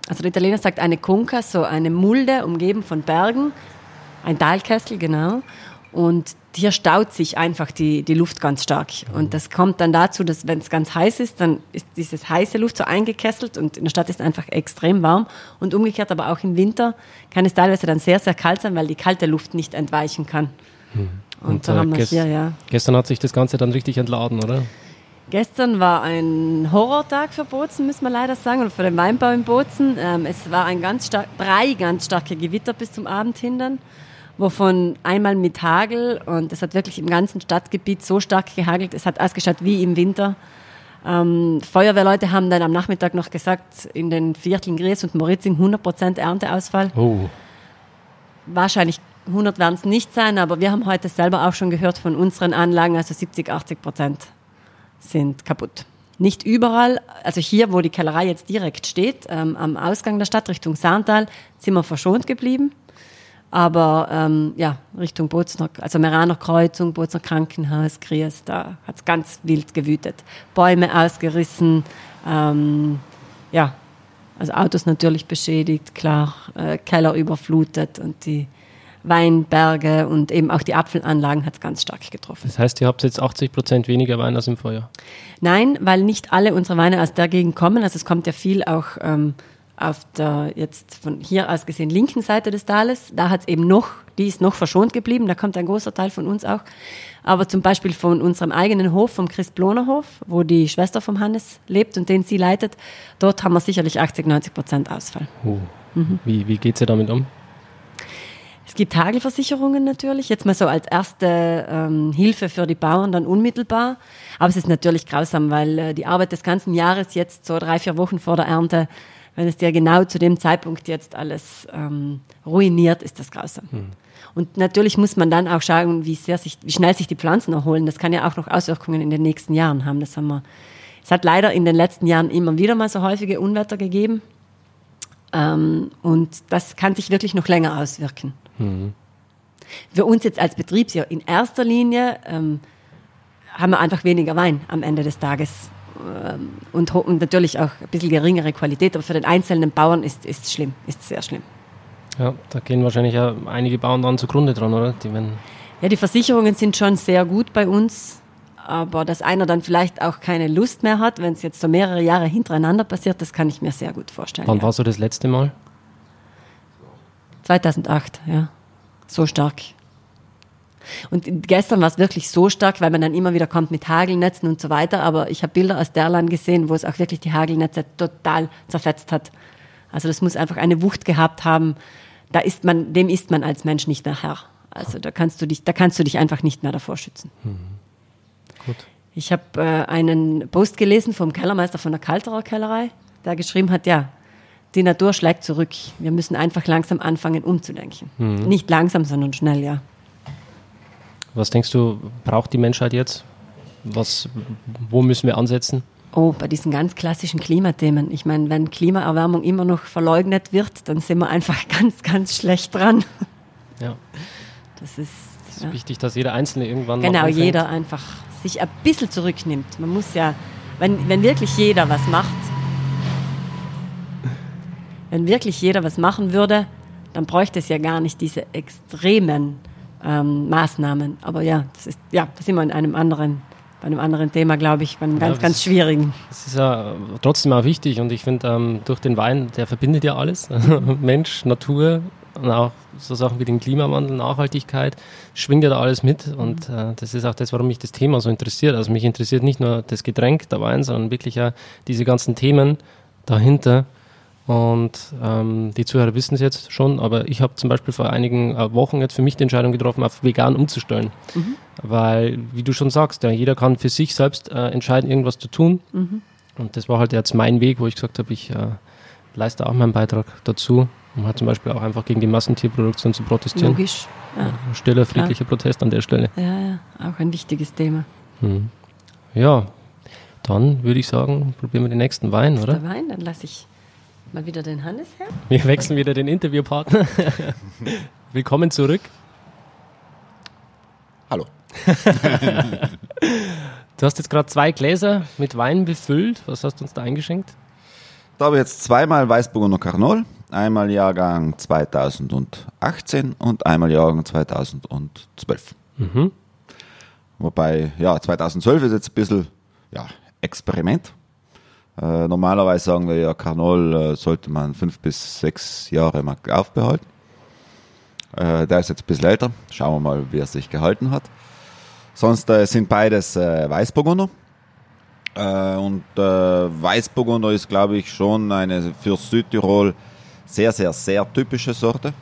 also der Italiener sagt eine Conca, so eine Mulde umgeben von Bergen, ein Talkessel, genau. Und hier staut sich einfach die, die Luft ganz stark. Und das kommt dann dazu, dass wenn es ganz heiß ist, dann ist dieses heiße Luft so eingekesselt und in der Stadt ist es einfach extrem warm. Und umgekehrt aber auch im Winter kann es teilweise dann sehr, sehr kalt sein, weil die kalte Luft nicht entweichen kann. Hm. Und, Und, so äh, haben wir gest- hier, ja. Gestern hat sich das Ganze dann richtig entladen, oder? Gestern war ein Horrortag für Bozen, müssen wir leider sagen, oder für den Weinbau in Bozen. Ähm, es war ein ganz drei ganz starke Gewitter bis zum Abend hin dann, wovon einmal mit Hagel und es hat wirklich im ganzen Stadtgebiet so stark gehagelt, es hat ausgeschaut wie im Winter. Ähm, Feuerwehrleute haben dann am Nachmittag noch gesagt, in den Vierteln Gries und Moritzing 100% Ernteausfall. Oh, Wahrscheinlich 100 werden es nicht sein, aber wir haben heute selber auch schon gehört von unseren Anlagen, also 70, 80 Prozent sind kaputt. Nicht überall, also hier, wo die Kellerei jetzt direkt steht, ähm, am Ausgang der Stadt Richtung Saartal, sind wir verschont geblieben. Aber ähm, ja, Richtung Bozner, also Meraner Kreuzung, Bozner Krankenhaus, Gries, da hat es ganz wild gewütet. Bäume ausgerissen, ähm, ja, also Autos natürlich beschädigt, klar, äh, Keller überflutet und die Weinberge und eben auch die Apfelanlagen hat es ganz stark getroffen. das heißt, ihr habt jetzt 80 Prozent weniger Wein als im Vorjahr. Nein, weil nicht alle unsere Weine aus der Gegend kommen. Also es kommt ja viel auch ähm, auf der jetzt von hier aus gesehen linken Seite des Tales. Da hat es eben noch, die ist noch verschont geblieben. Da kommt ein großer Teil von uns auch. Aber zum Beispiel von unserem eigenen Hof, vom Chris Bloner Hof, wo die Schwester vom Hannes lebt und den sie leitet, dort haben wir sicherlich 80, 90 Prozent Ausfall. Oh. Wie, wie geht ihr damit um? Es gibt Hagelversicherungen natürlich, jetzt mal so als erste ähm, Hilfe für die Bauern dann unmittelbar. Aber es ist natürlich grausam, weil äh, die Arbeit des ganzen Jahres jetzt so drei, vier Wochen vor der Ernte, wenn es dir genau zu dem Zeitpunkt jetzt alles ähm, ruiniert, ist das grausam. Und natürlich muss man dann auch schauen, wie, sehr sich, wie schnell sich die Pflanzen erholen. Das kann ja auch noch Auswirkungen in den nächsten Jahren haben. Das haben wir. Es hat leider in den letzten Jahren immer wieder mal so häufige Unwetter gegeben. Ähm, und das kann sich wirklich noch länger auswirken. Für uns jetzt als Betriebsjahr in erster Linie ähm, haben wir einfach weniger Wein am Ende des Tages und, ho- und natürlich auch ein bisschen geringere Qualität. Aber für den einzelnen Bauern ist es schlimm, ist sehr schlimm. Ja, da gehen wahrscheinlich ja einige Bauern dann zugrunde dran, oder? Die, wenn, Ja, die Versicherungen sind schon sehr gut bei uns, aber dass einer dann vielleicht auch keine Lust mehr hat, wenn es jetzt so mehrere Jahre hintereinander passiert, das kann ich mir sehr gut vorstellen. wann ja. war so das letzte Mal? 2008, ja. So stark. Und gestern war es wirklich so stark, weil man dann immer wieder kommt mit Hagelnetzen und so weiter. Aber ich habe Bilder aus Derlan gesehen, wo es auch wirklich die Hagelnetze total zerfetzt hat. Also das muss einfach eine Wucht gehabt haben. Da ist man, dem ist man als Mensch nicht mehr Herr. Also da kannst du dich, da kannst du dich einfach nicht mehr davor schützen. Gut. Ich habe äh, einen Post gelesen vom Kellermeister von der Kalterer Kellerei, der geschrieben hat, ja, die Natur schlägt zurück. Wir müssen einfach langsam anfangen umzudenken. Nicht langsam, sondern schnell, ja. Was denkst du, braucht die Menschheit jetzt? Was, wo müssen wir ansetzen? Oh, bei diesen ganz klassischen Klimathemen. Ich meine, wenn Klimaerwärmung immer noch verleugnet wird, dann sind wir einfach [laughs] ganz, ganz schlecht dran. Ja, Das ist, es ist ja. wichtig, dass jeder Einzelne irgendwann genau, jeder einfach sich ein bisschen zurücknimmt. Man muss ja, wenn, wenn wirklich jeder was macht, wenn wirklich jeder was machen würde, dann bräuchte es ja gar nicht diese extremen ähm, Maßnahmen. Aber ja, das ist, ja, da sind wir in einem anderen, bei einem anderen Thema, glaube ich, bei einem ganz, das- ganz schwierigen. Es ist ja trotzdem auch wichtig und ich finde, ähm, durch den Wein, der verbindet ja alles. [laughs] Mensch, Natur und auch so Sachen wie den Klimawandel, Nachhaltigkeit, schwingt ja da alles mit und äh, das ist auch das, warum mich das Thema so interessiert. Also mich interessiert nicht nur das Getränk, der Wein, sondern wirklich ja diese ganzen Themen dahinter. Und ähm, die Zuhörer wissen es jetzt schon, aber ich habe zum Beispiel vor einigen äh, Wochen jetzt für mich die Entscheidung getroffen, auf vegan umzustellen. Weil, wie du schon sagst, ja, jeder kann für sich selbst äh, entscheiden, irgendwas zu tun. Und das war halt jetzt mein Weg, wo ich gesagt habe, ich äh, leiste auch meinen Beitrag dazu, um halt zum Beispiel auch einfach gegen die Massentierproduktion zu protestieren. Logisch. Ja, Stiller, friedlicher Protest an der Stelle. ja, ja, auch ein wichtiges Thema. Mhm. Ja, dann würde ich sagen, probieren wir den nächsten Wein, oder? Der Wein, dann lasse ich mal wieder den Hannes her. Wir wechseln wieder den Interviewpartner. [laughs] Willkommen zurück. Hallo. [laughs] Du hast jetzt gerade zwei Gläser mit Wein befüllt. Was hast du uns da eingeschenkt? Da habe ich jetzt zweimal Weißburgunder Carnol, einmal Jahrgang 2018 und einmal Jahrgang 2012. Wobei, ja, 2012 ist jetzt ein bisschen ja, Experiment. Äh, normalerweise sagen wir ja, Carnol äh, sollte man fünf bis sechs Jahre mal aufbehalten. Äh, der ist jetzt ein bisschen älter. Schauen wir mal, wie er sich gehalten hat. Sonst äh, sind beides äh, Weißburgunder. Äh, und Weißburgunder ist, glaube ich, schon eine für Südtirol sehr, sehr, sehr typische Sorte.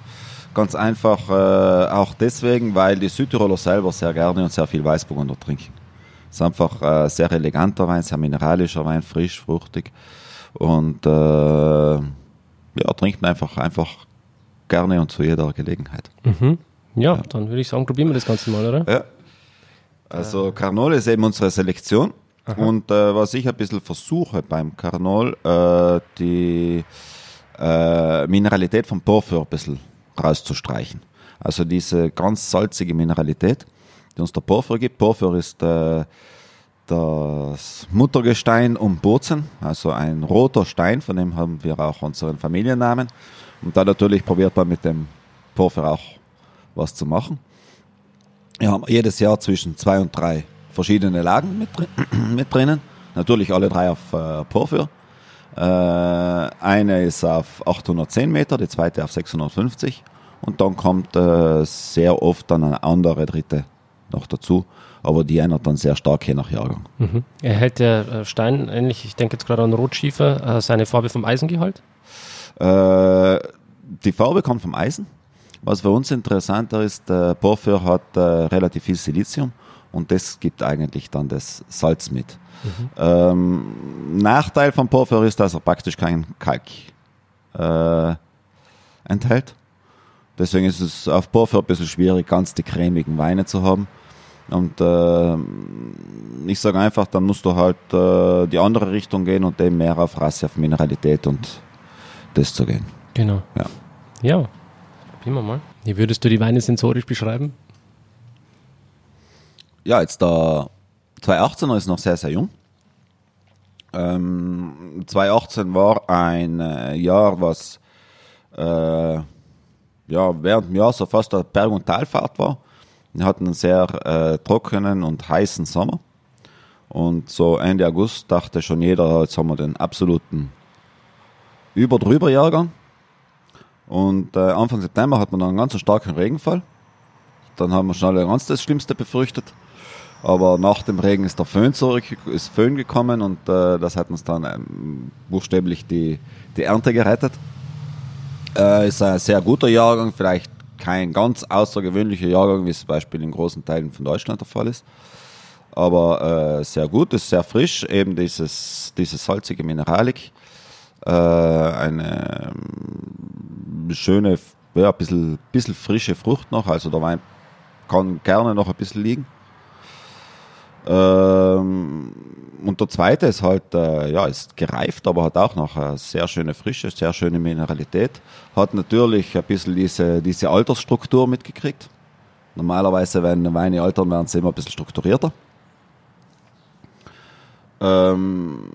Ganz einfach auch deswegen, weil die Südtiroler selber sehr gerne und sehr viel Weißburgunder trinken. Es ist einfach äh, sehr eleganter Wein, sehr mineralischer Wein, frisch, fruchtig. Und äh, ja, trinkt man einfach, einfach gerne und zu jeder Gelegenheit. Ja, dann würde ich sagen, probieren wir das Ganze mal, oder? Ja. Also Carnol ist eben unsere Selektion. Und äh, was ich ein bisschen versuche beim Carnol, äh, die äh, Mineralität vom Porphyr ein bisschen rauszustreichen. Also diese ganz salzige Mineralität, die uns der Porphyr gibt. Porphyr ist äh, das Muttergestein um Bozen, also ein roter Stein, von dem haben wir auch unseren Familiennamen. Und da natürlich probiert man mit dem Porphyr auch was zu machen. Wir haben jedes Jahr zwischen zwei und drei verschiedene Lagen mit, [clears throat] mit drinnen. Natürlich alle drei auf äh, Porphyr. Äh, eine ist auf 810 Meter, die zweite auf 650. Und dann kommt äh, sehr oft dann eine andere dritte noch dazu. Aber die ändert dann sehr stark je nach Jahrgang. Er hält der äh, Stein ähnlich, ich denke jetzt gerade an Rotschiefer, äh, seine Farbe vom Eisengehalt. Äh, die Farbe kommt vom Eisen. Was für uns interessanter ist, der Porphyr hat äh, relativ viel Silizium und das gibt eigentlich dann das Salz mit. Ähm, Nachteil vom Porphyr ist, dass er praktisch keinen Kalk äh, enthält. Deswegen ist es auf Porphyr ein bisschen schwierig, ganz die cremigen Weine zu haben. Und äh, ich sage einfach, dann musst du halt äh, die andere Richtung gehen und eben mehr auf Rasse, auf Mineralität und das zu gehen. Genau. Ja. Ja, wir mal. Wie würdest du die Weine sensorisch beschreiben? Ja, jetzt der 2018er ist noch sehr, sehr jung. Ähm, 2018 war ein äh, Jahr, was äh, ja, während dem Jahr so fast eine Berg- und Talfahrt war. Wir hatten einen sehr äh, trockenen und heißen Sommer. Und so Ende August dachte schon jeder, jetzt haben wir den absoluten Über-Drüber-Jahrgang. Und äh, Anfang September hat man dann einen ganz starken Regenfall. Dann haben wir schon alle ganz das Schlimmste befürchtet. Aber nach dem Regen ist der Föhn zurück, ist Föhn gekommen und äh, das hat uns dann ähm, buchstäblich die, die Ernte gerettet. Äh, ist ein sehr guter Jahrgang, vielleicht kein ganz außergewöhnlicher Jahrgang, wie es zum Beispiel in großen Teilen von Deutschland der Fall ist. Aber äh, sehr gut, ist sehr frisch, eben dieses, diese salzige Mineralik. Äh, eine ähm, schöne, ja, ein bisschen, bisschen frische Frucht noch, also der Wein kann gerne noch ein bisschen liegen. Ähm, und der zweite ist halt, äh, ja, ist gereift, aber hat auch noch eine sehr schöne Frische, sehr schöne Mineralität. Hat natürlich ein bisschen diese, diese Altersstruktur mitgekriegt. Normalerweise, wenn Weine altern, werden sie immer ein bisschen strukturierter. Ähm,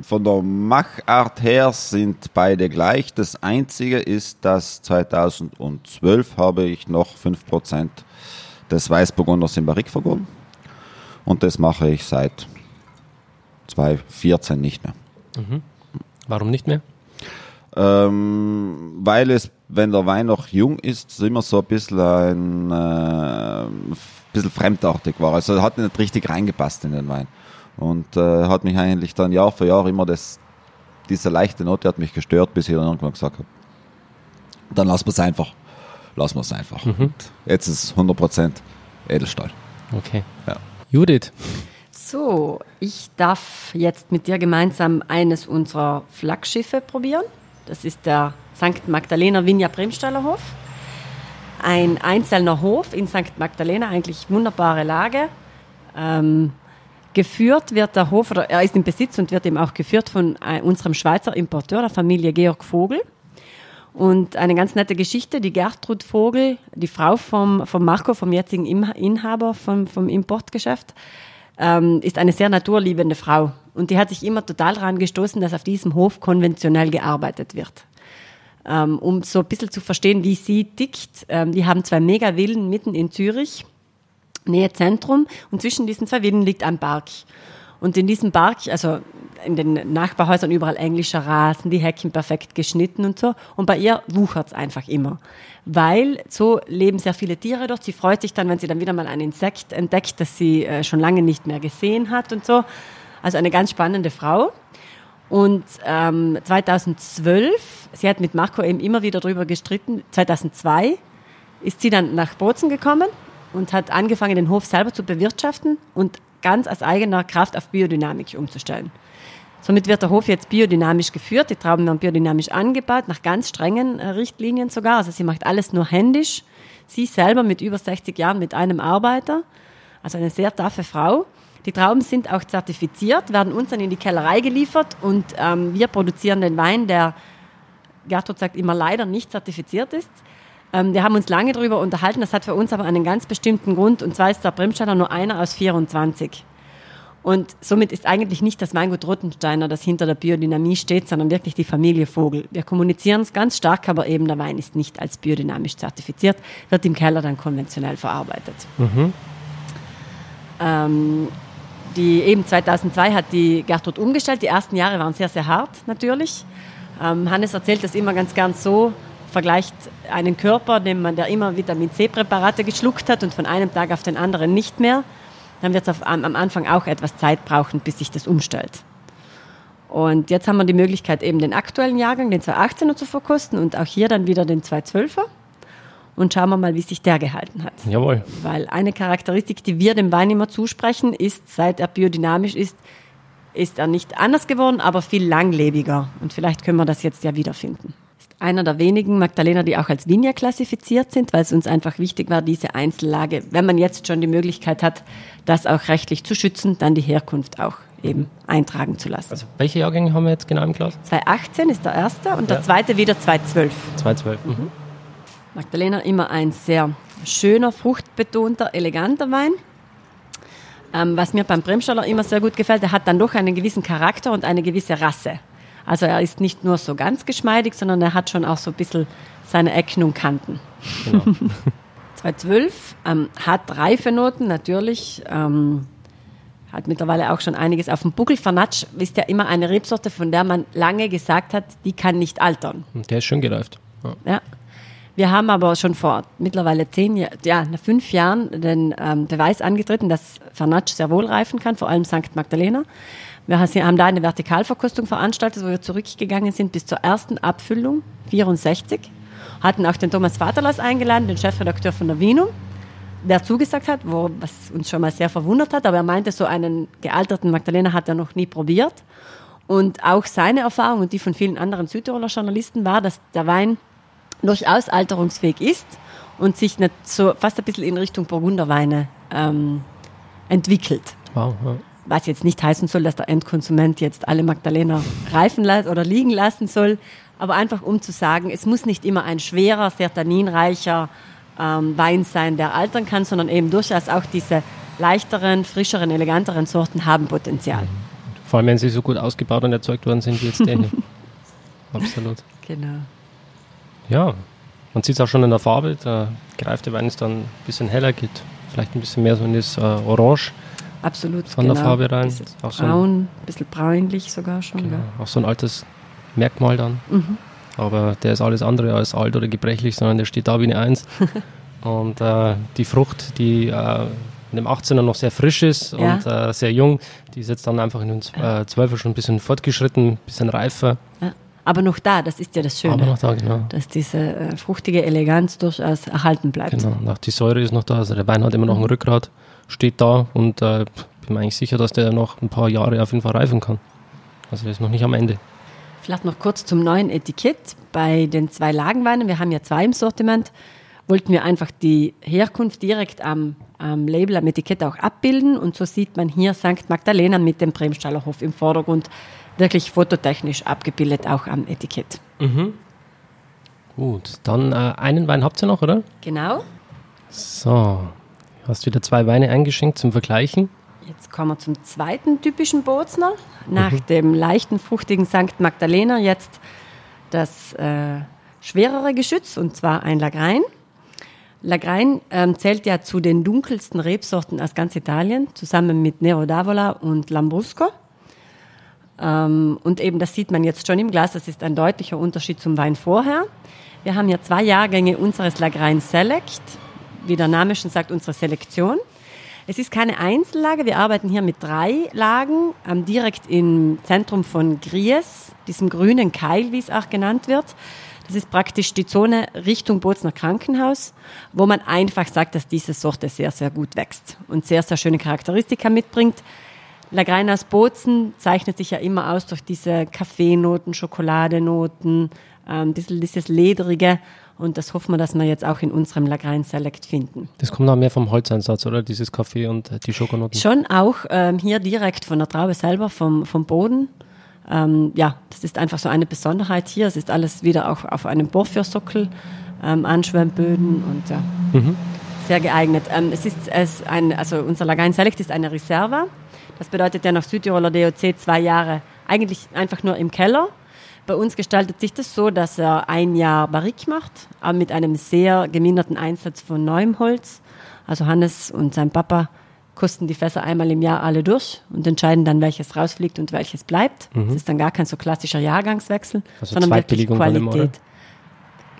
von der Machart her sind beide gleich. Das einzige ist, dass 2012 habe ich noch 5% des Weißburgunders im Barrique vergoren. Und das mache ich seit 2014 nicht mehr. Warum nicht mehr? Ähm, weil es, wenn der Wein noch jung ist, immer so ein bisschen ein äh, bisschen fremdartig war. Also hat nicht richtig reingepasst in den Wein. Und äh, hat mich eigentlich dann Jahr für Jahr immer das, diese leichte Note hat mich gestört, bis ich dann irgendwann gesagt habe, dann lassen wir es einfach. Lassen wir es einfach. Und Jetzt ist es 100% Edelstahl. Okay. Ja. Judith, So, ich darf jetzt mit dir gemeinsam eines unserer Flaggschiffe probieren. Das ist der St. Magdalena Vinja Bremstaller Hof. Ein einzelner Hof in St. Magdalena, eigentlich wunderbare Lage. Ähm, geführt wird der Hof, oder er ist im Besitz und wird eben auch geführt von äh, unserem Schweizer Importeur, der Familie Georg Vogel. Und eine ganz nette Geschichte, die Gertrud Vogel, die Frau vom, vom Marco, vom jetzigen Inhaber vom, vom Importgeschäft, ähm, ist eine sehr naturliebende Frau. Und die hat sich immer total daran gestoßen, dass auf diesem Hof konventionell gearbeitet wird. ähm, um so ein bisschen zu verstehen, wie sie tickt. Ähm, die haben zwei Mega-Villen mitten in Zürich, Nähe Zentrum, und zwischen diesen zwei Villen liegt ein Park. Und in diesem Park, also in den Nachbarhäusern überall englischer Rasen, die Hecken perfekt geschnitten und so. Und bei ihr wuchert's einfach immer. Weil so leben sehr viele Tiere dort. Sie freut sich dann, wenn sie dann wieder mal ein Insekt entdeckt, das sie äh, schon lange nicht mehr gesehen hat und so. Also eine ganz spannende Frau. Und ähm, 2012, sie hat mit Marco eben immer wieder drüber gestritten, 2002 ist sie dann nach Bozen gekommen und hat angefangen, den Hof selber zu bewirtschaften und ganz aus eigener Kraft auf Biodynamik umzustellen. Somit wird der Hof jetzt biodynamisch geführt. Die Trauben werden biodynamisch angebaut, nach ganz strengen äh, Richtlinien sogar. Also sie macht alles nur händisch. Sie selber mit über 60 Jahren mit einem Arbeiter. Also eine sehr taffe Frau. Die Trauben sind auch zertifiziert, werden uns dann in die Kellerei geliefert und ähm, wir produzieren den Wein, der Gertrud sagt immer leider nicht zertifiziert ist. Ähm, wir haben uns lange darüber unterhalten, das hat für uns aber einen ganz bestimmten Grund und zwar ist der Brimsteiner nur einer aus 24. Und somit ist eigentlich nicht das Weingut Rottensteiner, das hinter der Biodynamie steht, sondern wirklich die Familie Vogel. Wir kommunizieren es ganz stark, aber eben der Wein ist nicht als biodynamisch zertifiziert, wird im Keller dann konventionell verarbeitet. Mhm. Ähm, die eben 2002 hat die Gertrud umgestellt. Die ersten Jahre waren sehr, sehr hart natürlich. Ähm, Hannes erzählt das immer ganz gern so, vergleicht einen Körper, den man, der immer Vitamin C-Präparate geschluckt hat und von einem Tag auf den anderen nicht mehr dann wird es am Anfang auch etwas Zeit brauchen, bis sich das umstellt. Und jetzt haben wir die Möglichkeit, eben den aktuellen Jahrgang, den 218er zu verkosten und auch hier dann wieder den 212er. Und schauen wir mal, wie sich der gehalten hat. Jawohl. Weil eine Charakteristik, die wir dem Wein immer zusprechen, ist, seit er biodynamisch ist, ist er nicht anders geworden, aber viel langlebiger. Und vielleicht können wir das jetzt ja wiederfinden einer der wenigen Magdalena, die auch als Vinja klassifiziert sind, weil es uns einfach wichtig war, diese Einzellage, wenn man jetzt schon die Möglichkeit hat, das auch rechtlich zu schützen, dann die Herkunft auch eben eintragen zu lassen. Also welche Jahrgänge haben wir jetzt genau im Glas? 2018 ist der erste und ja. der zweite wieder 2012. 2012. Mhm. Magdalena immer ein sehr schöner, fruchtbetonter, eleganter Wein. Ähm, was mir beim Bremstaller immer sehr gut gefällt, er hat dann doch einen gewissen Charakter und eine gewisse Rasse. Also er ist nicht nur so ganz geschmeidig, sondern er hat schon auch so ein bisschen seine Ecken und Kanten. Genau. [laughs] 212 ähm, hat Reifenoten natürlich, ähm, hat mittlerweile auch schon einiges auf dem Buckel. Vernatsch ist ja immer eine Rebsorte, von der man lange gesagt hat, die kann nicht altern. Der ist schön gereift. Ja. ja. Wir haben aber schon vor mittlerweile zehn Jahren, ja, fünf Jahren den ähm, Beweis angetreten, dass Vernatsch sehr wohl reifen kann, vor allem St. Magdalena. Wir haben da eine Vertikalverkostung veranstaltet, wo wir zurückgegangen sind bis zur ersten Abfüllung, 64. Hatten auch den Thomas Vaterlass eingeladen, den Chefredakteur von der Vinum, der zugesagt hat, wo, was uns schon mal sehr verwundert hat, aber er meinte, so einen gealterten Magdalena hat er noch nie probiert. Und auch seine Erfahrung und die von vielen anderen Südtiroler Journalisten war, dass der Wein durchaus alterungsfähig ist und sich nicht so fast ein bisschen in Richtung Burgunderweine ähm, entwickelt. Wow, ja was jetzt nicht heißen soll, dass der Endkonsument jetzt alle Magdalena reifen lassen oder liegen lassen soll, aber einfach um zu sagen, es muss nicht immer ein schwerer, sehr tanninreicher ähm, Wein sein, der altern kann, sondern eben durchaus auch diese leichteren, frischeren, eleganteren Sorten haben Potenzial. Vor allem, wenn sie so gut ausgebaut und erzeugt worden sind wie jetzt der hier. [laughs] Absolut. Genau. Ja, man sieht es auch schon in der Farbe. Der gereifte Wein ist dann ein bisschen heller, geht vielleicht ein bisschen mehr so in das äh, Orange. Absolut. Von genau. der Farbe rein. Auch so braun, ein bisschen bräunlich sogar schon. Genau. Auch so ein altes Merkmal dann. Mhm. Aber der ist alles andere als alt oder gebrechlich, sondern der steht da wie eine Eins. [laughs] und äh, die Frucht, die äh, in dem 18er noch sehr frisch ist ja. und äh, sehr jung, die ist jetzt dann einfach in den äh, 12er schon ein bisschen fortgeschritten, ein bisschen reifer. Ja. Aber noch da, das ist ja das Schöne. Aber noch da, genau. Dass diese äh, fruchtige Eleganz durchaus erhalten bleibt. Genau, und auch die Säure ist noch da, also der Wein hat immer noch ein Rückgrat steht da und äh, bin mir eigentlich sicher, dass der noch ein paar Jahre auf jeden Fall reifen kann. Also der ist noch nicht am Ende. Vielleicht noch kurz zum neuen Etikett. Bei den zwei Lagenweinen, wir haben ja zwei im Sortiment, wollten wir einfach die Herkunft direkt am, am Label, am Etikett auch abbilden. Und so sieht man hier St. Magdalena mit dem Bremstallerhof im Vordergrund wirklich fototechnisch abgebildet, auch am Etikett. Mhm. Gut, dann äh, einen Wein habt ihr noch, oder? Genau. So, Du hast wieder zwei Weine eingeschenkt zum Vergleichen. Jetzt kommen wir zum zweiten typischen Bozner. Nach mhm. dem leichten, fruchtigen St. Magdalena jetzt das äh, schwerere Geschütz, und zwar ein Lagrein. Lagrein ähm, zählt ja zu den dunkelsten Rebsorten aus ganz Italien, zusammen mit Nero d'Avola und Lambrusco. Ähm, und eben, das sieht man jetzt schon im Glas, das ist ein deutlicher Unterschied zum Wein vorher. Wir haben hier zwei Jahrgänge unseres Lagrein Select, wie der Name schon sagt, unsere Selektion. Es ist keine Einzellage, wir arbeiten hier mit drei Lagen, ähm, direkt im Zentrum von Gries, diesem grünen Keil, wie es auch genannt wird. Das ist praktisch die Zone Richtung Bozner Krankenhaus, wo man einfach sagt, dass diese Sorte sehr, sehr gut wächst und sehr, sehr schöne Charakteristika mitbringt. Lagrein aus Bozen zeichnet sich ja immer aus durch diese Kaffeenoten, Schokoladenoten, ähm, dieses, dieses Ledrige. Und das hoffen wir, dass wir jetzt auch in unserem Lagrein Select finden. Das kommt auch mehr vom Holzeinsatz, oder? Dieses Kaffee und äh, die Schokonoten? Schon auch ähm, hier direkt von der Traube selber, vom, vom Boden. Ähm, ja, das ist einfach so eine Besonderheit hier. Es ist alles wieder auch auf einem Porphyrsockel, ähm, Anschwemmböden und ja, mhm. Sehr geeignet. Ähm, es ist es ein, also unser Lagrein Select ist eine Reserva. Das bedeutet ja nach Südtiroler DOC zwei Jahre eigentlich einfach nur im Keller bei uns gestaltet sich das so, dass er ein Jahr Barrique macht, aber mit einem sehr geminderten Einsatz von neuem Holz. Also Hannes und sein Papa kosten die Fässer einmal im Jahr alle durch und entscheiden dann, welches rausfliegt und welches bleibt. Mhm. Das ist dann gar kein so klassischer Jahrgangswechsel, also sondern wirklich Qualität.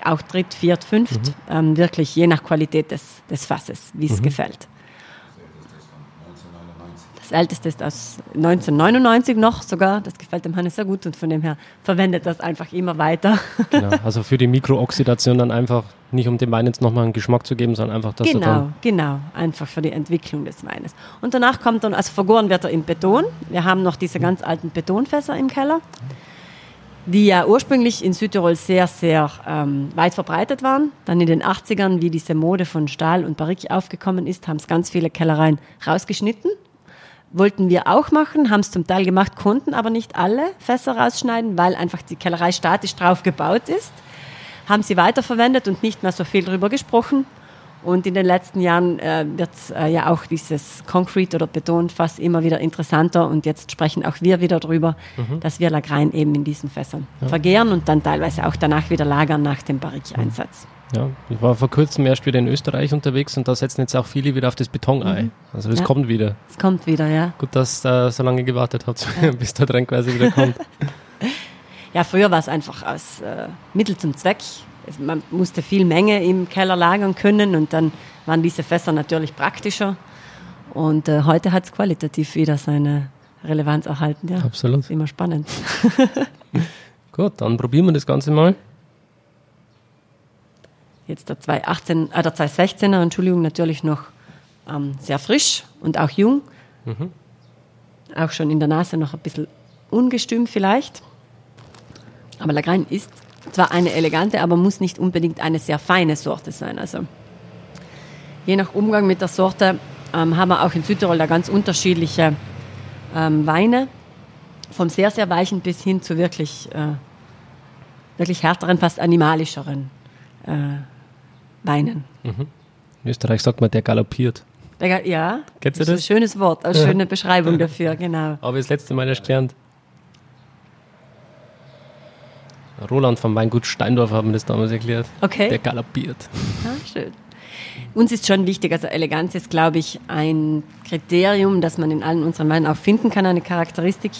Auch dritt, viert, fünft, mhm. ähm, wirklich je nach Qualität des, des Fasses, wie es mhm. gefällt älteste ist aus 1999 noch sogar. Das gefällt dem Hannes sehr gut und von dem her verwendet das einfach immer weiter. Genau, also für die Mikrooxidation dann einfach nicht um dem Wein jetzt nochmal einen Geschmack zu geben, sondern einfach, dass genau, er dann Genau, einfach für die Entwicklung des Weines. Und danach kommt dann, also vergoren wird er in Beton. Wir haben noch diese ganz alten Betonfässer im Keller die ja ursprünglich in Südtirol sehr, sehr ähm, weit verbreitet waren. Dann in den 80ern, wie diese Mode von Stahl und Barrique aufgekommen ist, haben es ganz viele Kellereien rausgeschnitten wollten wir auch machen, haben es zum Teil gemacht, konnten aber nicht alle Fässer rausschneiden, weil einfach die Kellerei statisch drauf gebaut ist. Haben sie weiterverwendet und nicht mehr so viel darüber gesprochen. Und in den letzten Jahren äh, wird äh, ja auch dieses Concrete oder Betonfass immer wieder interessanter und jetzt sprechen auch wir wieder darüber, mhm. dass wir Lagrein eben in diesen Fässern ja. vergehren und dann teilweise auch danach wieder lagern nach dem Barrique-Einsatz. Mhm. Ja, ich war vor kurzem erst wieder in Österreich unterwegs und da setzen jetzt auch viele wieder auf das Betonei. Mhm. Also das ja. kommt wieder. Es kommt wieder, ja. Gut, dass ihr so lange gewartet habt, ja. [laughs] bis der Trend quasi wieder kommt. [laughs] ja, früher war es einfach aus äh, Mittel zum Zweck. Man musste viel Menge im Keller lagern können und dann waren diese Fässer natürlich praktischer. Und äh, heute hat es qualitativ wieder seine Relevanz erhalten. Ja, Absolut. Das ist immer spannend. [laughs] Gut, dann probieren wir das Ganze mal jetzt der 2018, äh, der 2016er, Entschuldigung, natürlich noch ähm, sehr frisch und auch jung. Mhm. Auch schon in der Nase noch ein bisschen ungestüm vielleicht. Aber Lagrein ist zwar eine elegante, aber muss nicht unbedingt eine sehr feine Sorte sein. Also je nach Umgang mit der Sorte ähm, haben wir auch in Südtirol da ganz unterschiedliche ähm, Weine. Vom sehr, sehr weichen bis hin zu wirklich, äh, wirklich härteren, fast animalischeren äh, weinen. Mhm. In Österreich sagt man, der galoppiert. Der, ja, Kennst du das? ist ein schönes Wort, eine [laughs] schöne Beschreibung dafür, genau. Aber das letzte Mal erst gelernt. Roland vom Weingut Steindorf haben das damals erklärt. Okay. Der galoppiert. Ah, schön. Uns ist schon wichtig, also Eleganz ist, glaube ich, ein Kriterium, das man in allen unseren Weinen auch finden kann, eine Charakteristik.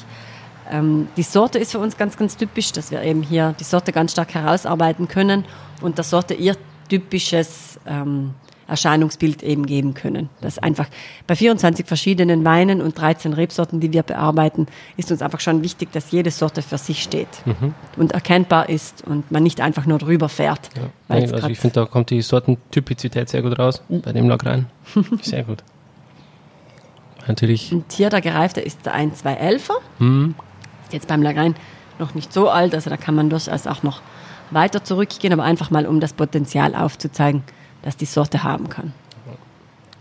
Ähm, die Sorte ist für uns ganz, ganz typisch, dass wir eben hier die Sorte ganz stark herausarbeiten können und der Sorte ihr typisches ähm, Erscheinungsbild eben geben können. Das einfach bei 24 verschiedenen Weinen und 13 Rebsorten, die wir bearbeiten, ist uns einfach schon wichtig, dass jede Sorte für sich steht mhm. und erkennbar ist und man nicht einfach nur drüber fährt. Ja. Nein, also ich finde, da kommt die Sortentypizität sehr gut raus mhm. bei dem Lagrein. [laughs] Sehr gut. Natürlich. Und hier der gereifte ist der 1,211er. Mhm. Ist jetzt beim Lagrein noch nicht so alt, also da kann man durchaus auch noch weiter zurückgehen, aber einfach mal, um das Potenzial aufzuzeigen, das die Sorte haben kann.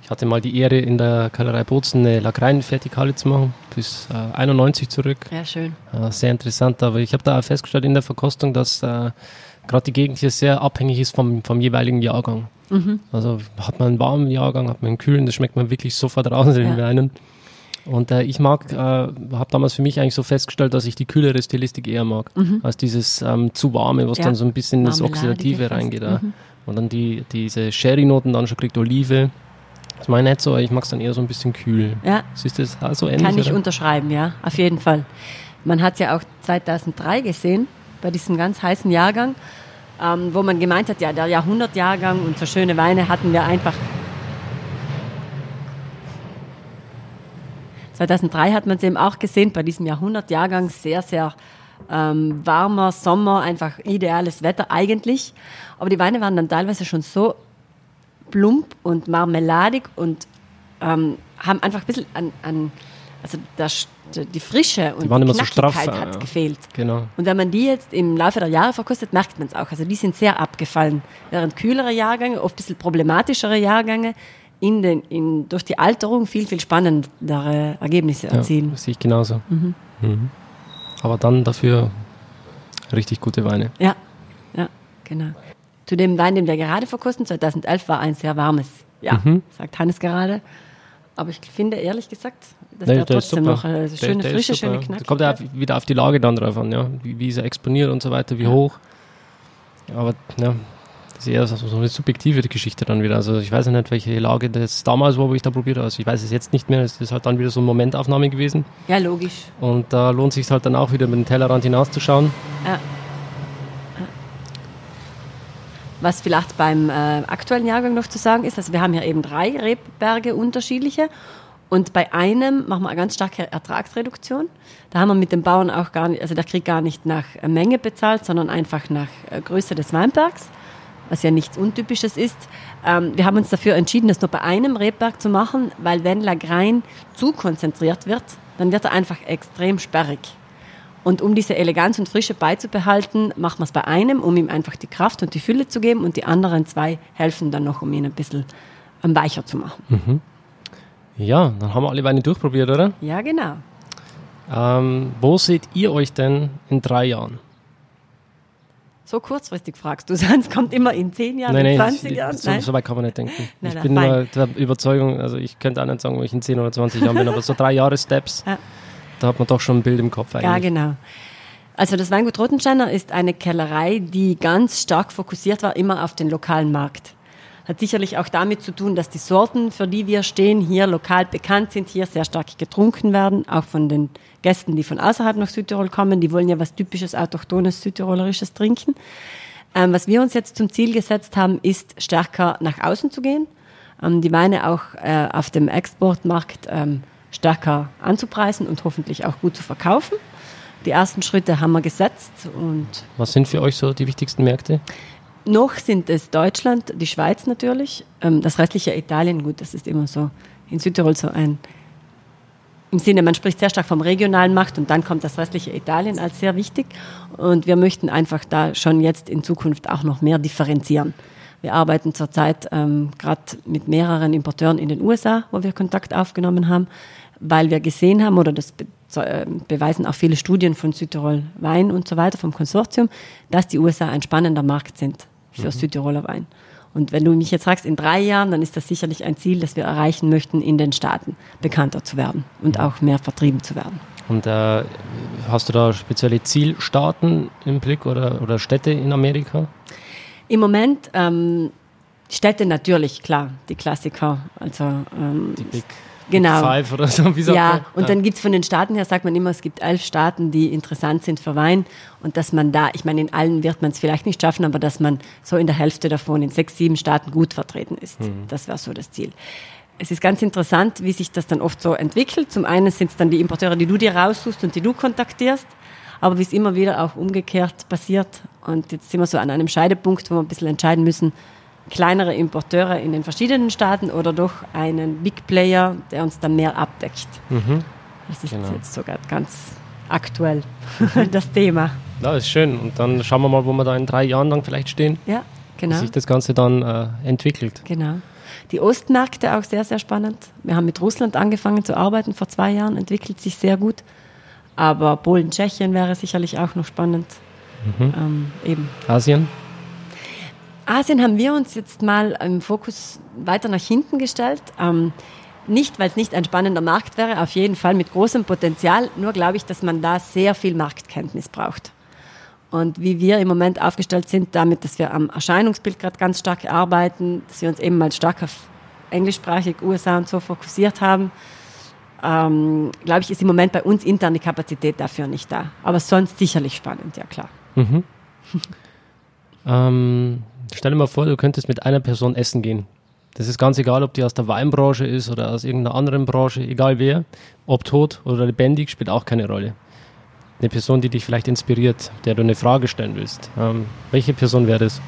Ich hatte mal die Ehre, in der Kellerei Bozen eine Lagrein-Vertikale zu machen, bis äh, 91 zurück. Ja, schön. Äh, sehr interessant, aber ich habe da auch festgestellt in der Verkostung, dass äh, gerade die Gegend hier sehr abhängig ist vom, vom jeweiligen Jahrgang. Mhm. Also hat man einen warmen Jahrgang, hat man einen kühlen, das schmeckt man wirklich sofort raus in den Weinen. Und äh, ich mag, äh, habe damals für mich eigentlich so festgestellt, dass ich die kühlere Stilistik eher mag, als dieses ähm, zu warme, was Ja. dann so ein bisschen ins Marmeladige Oxidative reingeht. äh. Und dann die, diese Sherry-Noten dann schon kriegt Olive. Das meine ich nicht so, ich mag es dann eher so ein bisschen kühl. Ja, Siehst du das auch so ähnlich? kann ich oder? unterschreiben, ja, auf jeden Fall. Man hat es ja auch 2003 gesehen, bei diesem ganz heißen Jahrgang, ähm, wo man gemeint hat, ja, der Jahrhundertjahrgang und so schöne Weine hatten wir einfach. 2003 hat man es eben auch gesehen, bei diesem Jahrhundertjahrgang sehr, sehr ähm, warmer Sommer, einfach ideales Wetter eigentlich. Aber die Weine waren dann teilweise schon so plump und marmeladig und ähm, haben einfach ein bisschen an, an also das, die Frische und Die die so straff, Knackigkeit hat ja. gefehlt. Genau. Und wenn man die jetzt im Laufe der Jahre verkostet, merkt man es auch. Also die sind sehr abgefallen. Während kühlere Jahrgänge, oft ein bisschen problematischere Jahrgänge, in den, in, durch die Alterung viel, viel spannendere Ergebnisse Ja, erzielen. das sehe ich genauso. Mhm. Aber dann dafür richtig gute Weine. Ja, ja, genau. Zu dem Wein, den wir gerade verkosten, 2011, war ein sehr warmes Jahr, Mhm. sagt Hannes gerade. Aber ich finde, ehrlich gesagt, dass Nee, der der trotzdem noch eine Der- schöne der Frische, schöne Knackigkeit. Kommt ja wieder auf die Lage dann drauf an, ja. Wie, wie ist er exponiert und so weiter, wie hoch. Aber ja, das ist eher so so eine subjektive Geschichte dann wieder. Also ich weiß ja nicht, welche Lage das damals war, wo ich da probiert habe. Also ich weiß es jetzt nicht mehr. Es ist halt dann wieder so eine Momentaufnahme gewesen. Ja, logisch. Und da lohnt sich halt dann auch wieder mit dem Tellerrand hinauszuschauen. Ja. Was vielleicht beim äh, aktuellen Jahrgang noch zu sagen ist, also wir haben ja eben drei Rebberge unterschiedliche und bei einem machen wir eine ganz starke Ertragsreduktion. Da haben wir mit dem Bauern auch gar nicht, also der kriegt gar nicht nach äh, Menge bezahlt, sondern einfach nach äh, Größe des Weinbergs, was ja nichts Untypisches ist. Ähm, wir haben uns dafür entschieden, das nur bei einem Rebberg zu machen, weil wenn Lagrein zu konzentriert wird, dann wird er einfach extrem sperrig. Und um diese Eleganz und Frische beizubehalten, macht man es bei einem, um ihm einfach die Kraft und die Fülle zu geben und die anderen zwei helfen dann noch, um ihn ein bisschen ähm, weicher zu machen. Ja, dann haben wir alle Weine durchprobiert, oder? Ja, genau. Ähm, wo seht ihr euch denn in drei Jahren? So kurzfristig fragst du, [laughs] sonst kommt immer in 10 Jahren, in 20 ich- Jahren. So, Nein. so weit kann man nicht denken. [laughs] Nein, ich nein, bin fein. nur der Überzeugung, also ich könnte auch nicht sagen, wo ich in 10 oder 20 Jahren bin, aber so drei Jahre Steps, Ja. da hat man doch schon ein Bild im Kopf eigentlich. Ja, genau. Also das Weingut Rotensteiner ist eine Kellerei, die ganz stark fokussiert war immer auf den lokalen Markt. Hat sicherlich auch damit zu tun, dass die Sorten, für die wir stehen, hier lokal bekannt sind, hier sehr stark getrunken werden, auch von den Gästen, die von außerhalb nach Südtirol kommen. Die wollen ja was typisches, autochthones, südtirolerisches trinken. Ähm, was wir uns jetzt zum Ziel gesetzt haben, ist stärker nach außen zu gehen, ähm, die Weine auch äh, auf dem Exportmarkt ähm, stärker anzupreisen und hoffentlich auch gut zu verkaufen. Die ersten Schritte haben wir gesetzt und Was sind für euch so die wichtigsten Märkte? Noch sind es Deutschland, die Schweiz natürlich, ähm, das restliche Italien, gut, das ist immer so in Südtirol so ein, im Sinne, man spricht sehr stark vom regionalen Markt und dann kommt das restliche Italien als sehr wichtig. Und wir möchten einfach da schon jetzt in Zukunft auch noch mehr differenzieren. Wir arbeiten zurzeit ähm, gerade mit mehreren Importeuren in den USA, wo wir Kontakt aufgenommen haben, weil wir gesehen haben, oder das be äh, beweisen auch viele Studien von Südtirol Wein und so weiter, vom Konsortium, dass die USA ein spannender Markt sind für Südtiroler Wein. Und wenn du mich jetzt fragst, in drei Jahren, dann ist das sicherlich ein Ziel, das wir erreichen möchten, in den Staaten bekannter zu werden und auch mehr vertrieben zu werden. Und äh, hast du da spezielle Zielstaaten im Blick oder, oder Städte in Amerika? Im Moment ähm, Städte natürlich, klar, die Klassiker. Also ähm, Die Big, Genau. Five oder so, wie sagt ja, man? und dann gibt's von den Staaten her, sagt man immer, es gibt elf Staaten, die interessant sind für Wein und dass man da, ich meine, in allen wird man es vielleicht nicht schaffen, aber dass man so in der Hälfte davon, in sechs, sieben Staaten gut vertreten ist. Mhm. Das wäre so das Ziel. Es ist ganz interessant, wie sich das dann oft so entwickelt. Zum einen sind es dann die Importeure, die du dir raussuchst und die du kontaktierst, aber wie es immer wieder auch umgekehrt passiert. Und jetzt sind wir so an einem Scheidepunkt, wo wir ein bisschen entscheiden müssen, kleinere Importeure in den verschiedenen Staaten oder doch einen Big Player, der uns dann mehr abdeckt. Das ist Genau. jetzt sogar ganz aktuell [laughs] das Thema. Ja, ist schön. Und dann schauen wir mal, wo wir da in drei Jahren dann vielleicht stehen, Ja, wie genau. sich das Ganze dann äh, entwickelt. Genau. Die Ostmärkte auch sehr, sehr spannend. Wir haben mit Russland angefangen zu arbeiten vor zwei Jahren, entwickelt sich sehr gut. Aber Polen, Tschechien wäre sicherlich auch noch spannend. Ähm, eben. Asien? Asien haben wir uns jetzt mal im Fokus weiter nach hinten gestellt. Ähm, nicht, weil es nicht ein spannender Markt wäre, auf jeden Fall mit großem Potenzial. Nur glaube ich, dass man da sehr viel Marktkenntnis braucht. Und wie wir im Moment aufgestellt sind, damit, dass wir am Erscheinungsbild gerade ganz stark arbeiten, dass wir uns eben mal stark auf englischsprachig USA und so fokussiert haben, ähm, glaube ich, ist im Moment bei uns intern die Kapazität dafür nicht da. Aber sonst sicherlich spannend, ja klar. Mhm. [laughs] ähm, stell dir mal vor, du könntest mit einer Person essen gehen. Das ist ganz egal, ob die aus der Weinbranche ist oder aus irgendeiner anderen Branche, egal wer, ob tot oder lebendig, spielt auch keine Rolle. Eine Person, die dich vielleicht inspiriert, der du eine Frage stellen willst. Ähm, welche Person wäre das?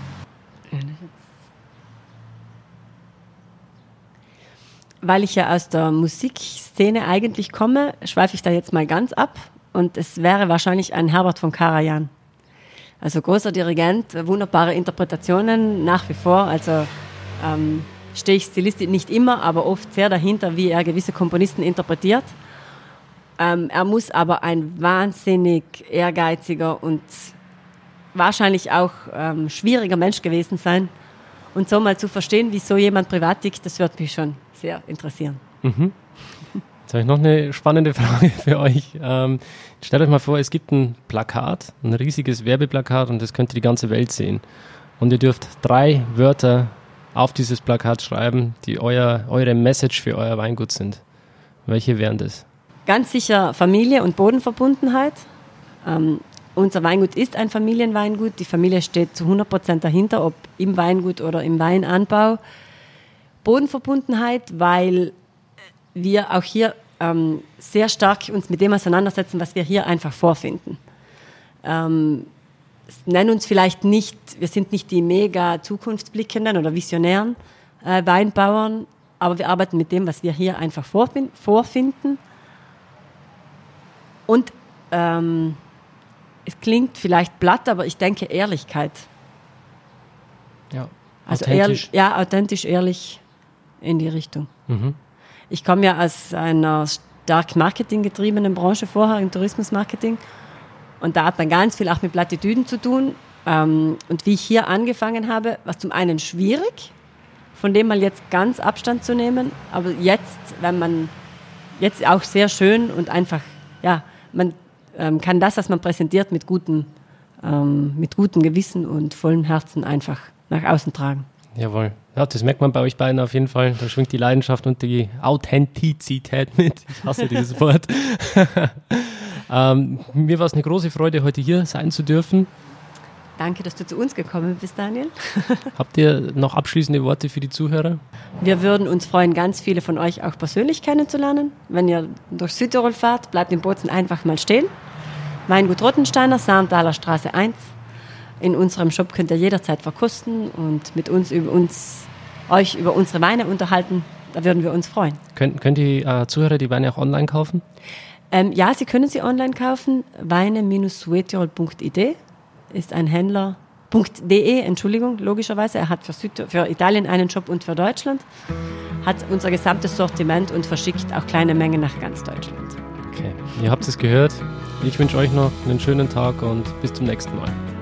Weil ich ja aus der Musikszene eigentlich komme, schweife ich da jetzt mal ganz ab. Und es wäre wahrscheinlich ein Herbert von Karajan. Also großer Dirigent, wunderbare Interpretationen nach wie vor. Also ähm, stehe ich stilistisch nicht immer, aber oft sehr dahinter, wie er gewisse Komponisten interpretiert. Ähm, er muss aber ein wahnsinnig ehrgeiziger und wahrscheinlich auch ähm, schwieriger Mensch gewesen sein. Und so mal zu verstehen, wie so jemand privat tickt, das wird mich schon sehr interessieren. Mhm. Jetzt habe ich noch eine spannende [laughs] Frage für euch. Ähm, stellt euch mal vor, es gibt ein Plakat, ein riesiges Werbeplakat und das könnt ihr die ganze Welt sehen. Und ihr dürft drei Wörter auf dieses Plakat schreiben, die euer, eure Message für euer Weingut sind. Welche wären das? Ganz sicher Familie und Bodenverbundenheit. Ähm, unser Weingut ist ein Familienweingut. Die Familie steht zu 100 Prozent dahinter, ob im Weingut oder im Weinanbau. Bodenverbundenheit, weil wir auch hier ähm, sehr stark uns mit dem auseinandersetzen, was wir hier einfach vorfinden. Ähm, nennen uns vielleicht nicht, wir sind nicht die mega zukunftsblickenden oder visionären äh, Weinbauern, aber wir arbeiten mit dem, was wir hier einfach vorfinden. Und ähm, es klingt vielleicht platt, aber ich denke Ehrlichkeit. Ja, also authentisch. Ehrlich, ja, authentisch, ehrlich in die Richtung. Mhm. Ich komme ja aus einer stark marketinggetriebenen Branche vorher, im Tourismusmarketing. Und da hat man ganz viel auch mit Plattitüden zu tun. Ähm, und wie ich hier angefangen habe, war zum einen schwierig, von dem mal jetzt ganz Abstand zu nehmen. Aber jetzt, wenn man jetzt auch sehr schön und einfach, ja, man ähm, kann das, was man präsentiert, mit gutem, ähm, mit gutem Gewissen und vollem Herzen einfach nach außen tragen. Jawohl. Ja, das merkt man bei euch beiden auf jeden Fall. Da schwingt die Leidenschaft und die Authentizität mit. Ich hasse dieses [laughs] Wort. [laughs] ähm, mir war es eine große Freude, heute hier sein zu dürfen. Danke, dass du zu uns gekommen bist, Daniel. [laughs] Habt ihr noch abschließende Worte für die Zuhörer? Wir würden uns freuen, ganz viele von euch auch persönlich kennenzulernen. Wenn ihr durch Südtirol fahrt, bleibt in Bozen einfach mal stehen. Weingut Rottensteiner, Saarmtaler Straße 1. In unserem Shop könnt ihr jederzeit verkosten und mit uns über uns, euch über unsere Weine unterhalten. Da würden wir uns freuen. Könnt, könnt die äh, Zuhörer die Weine auch online kaufen? Ähm, ja, Sie können sie online kaufen. Weine-suetirol.id ist ein Händler. .de, Entschuldigung, logischerweise. Er hat für, Süd für Italien einen Job und für Deutschland. Hat unser gesamtes Sortiment und verschickt auch kleine Mengen nach ganz Deutschland. Okay, ihr habt es gehört. Ich wünsche euch noch einen schönen Tag und bis zum nächsten Mal.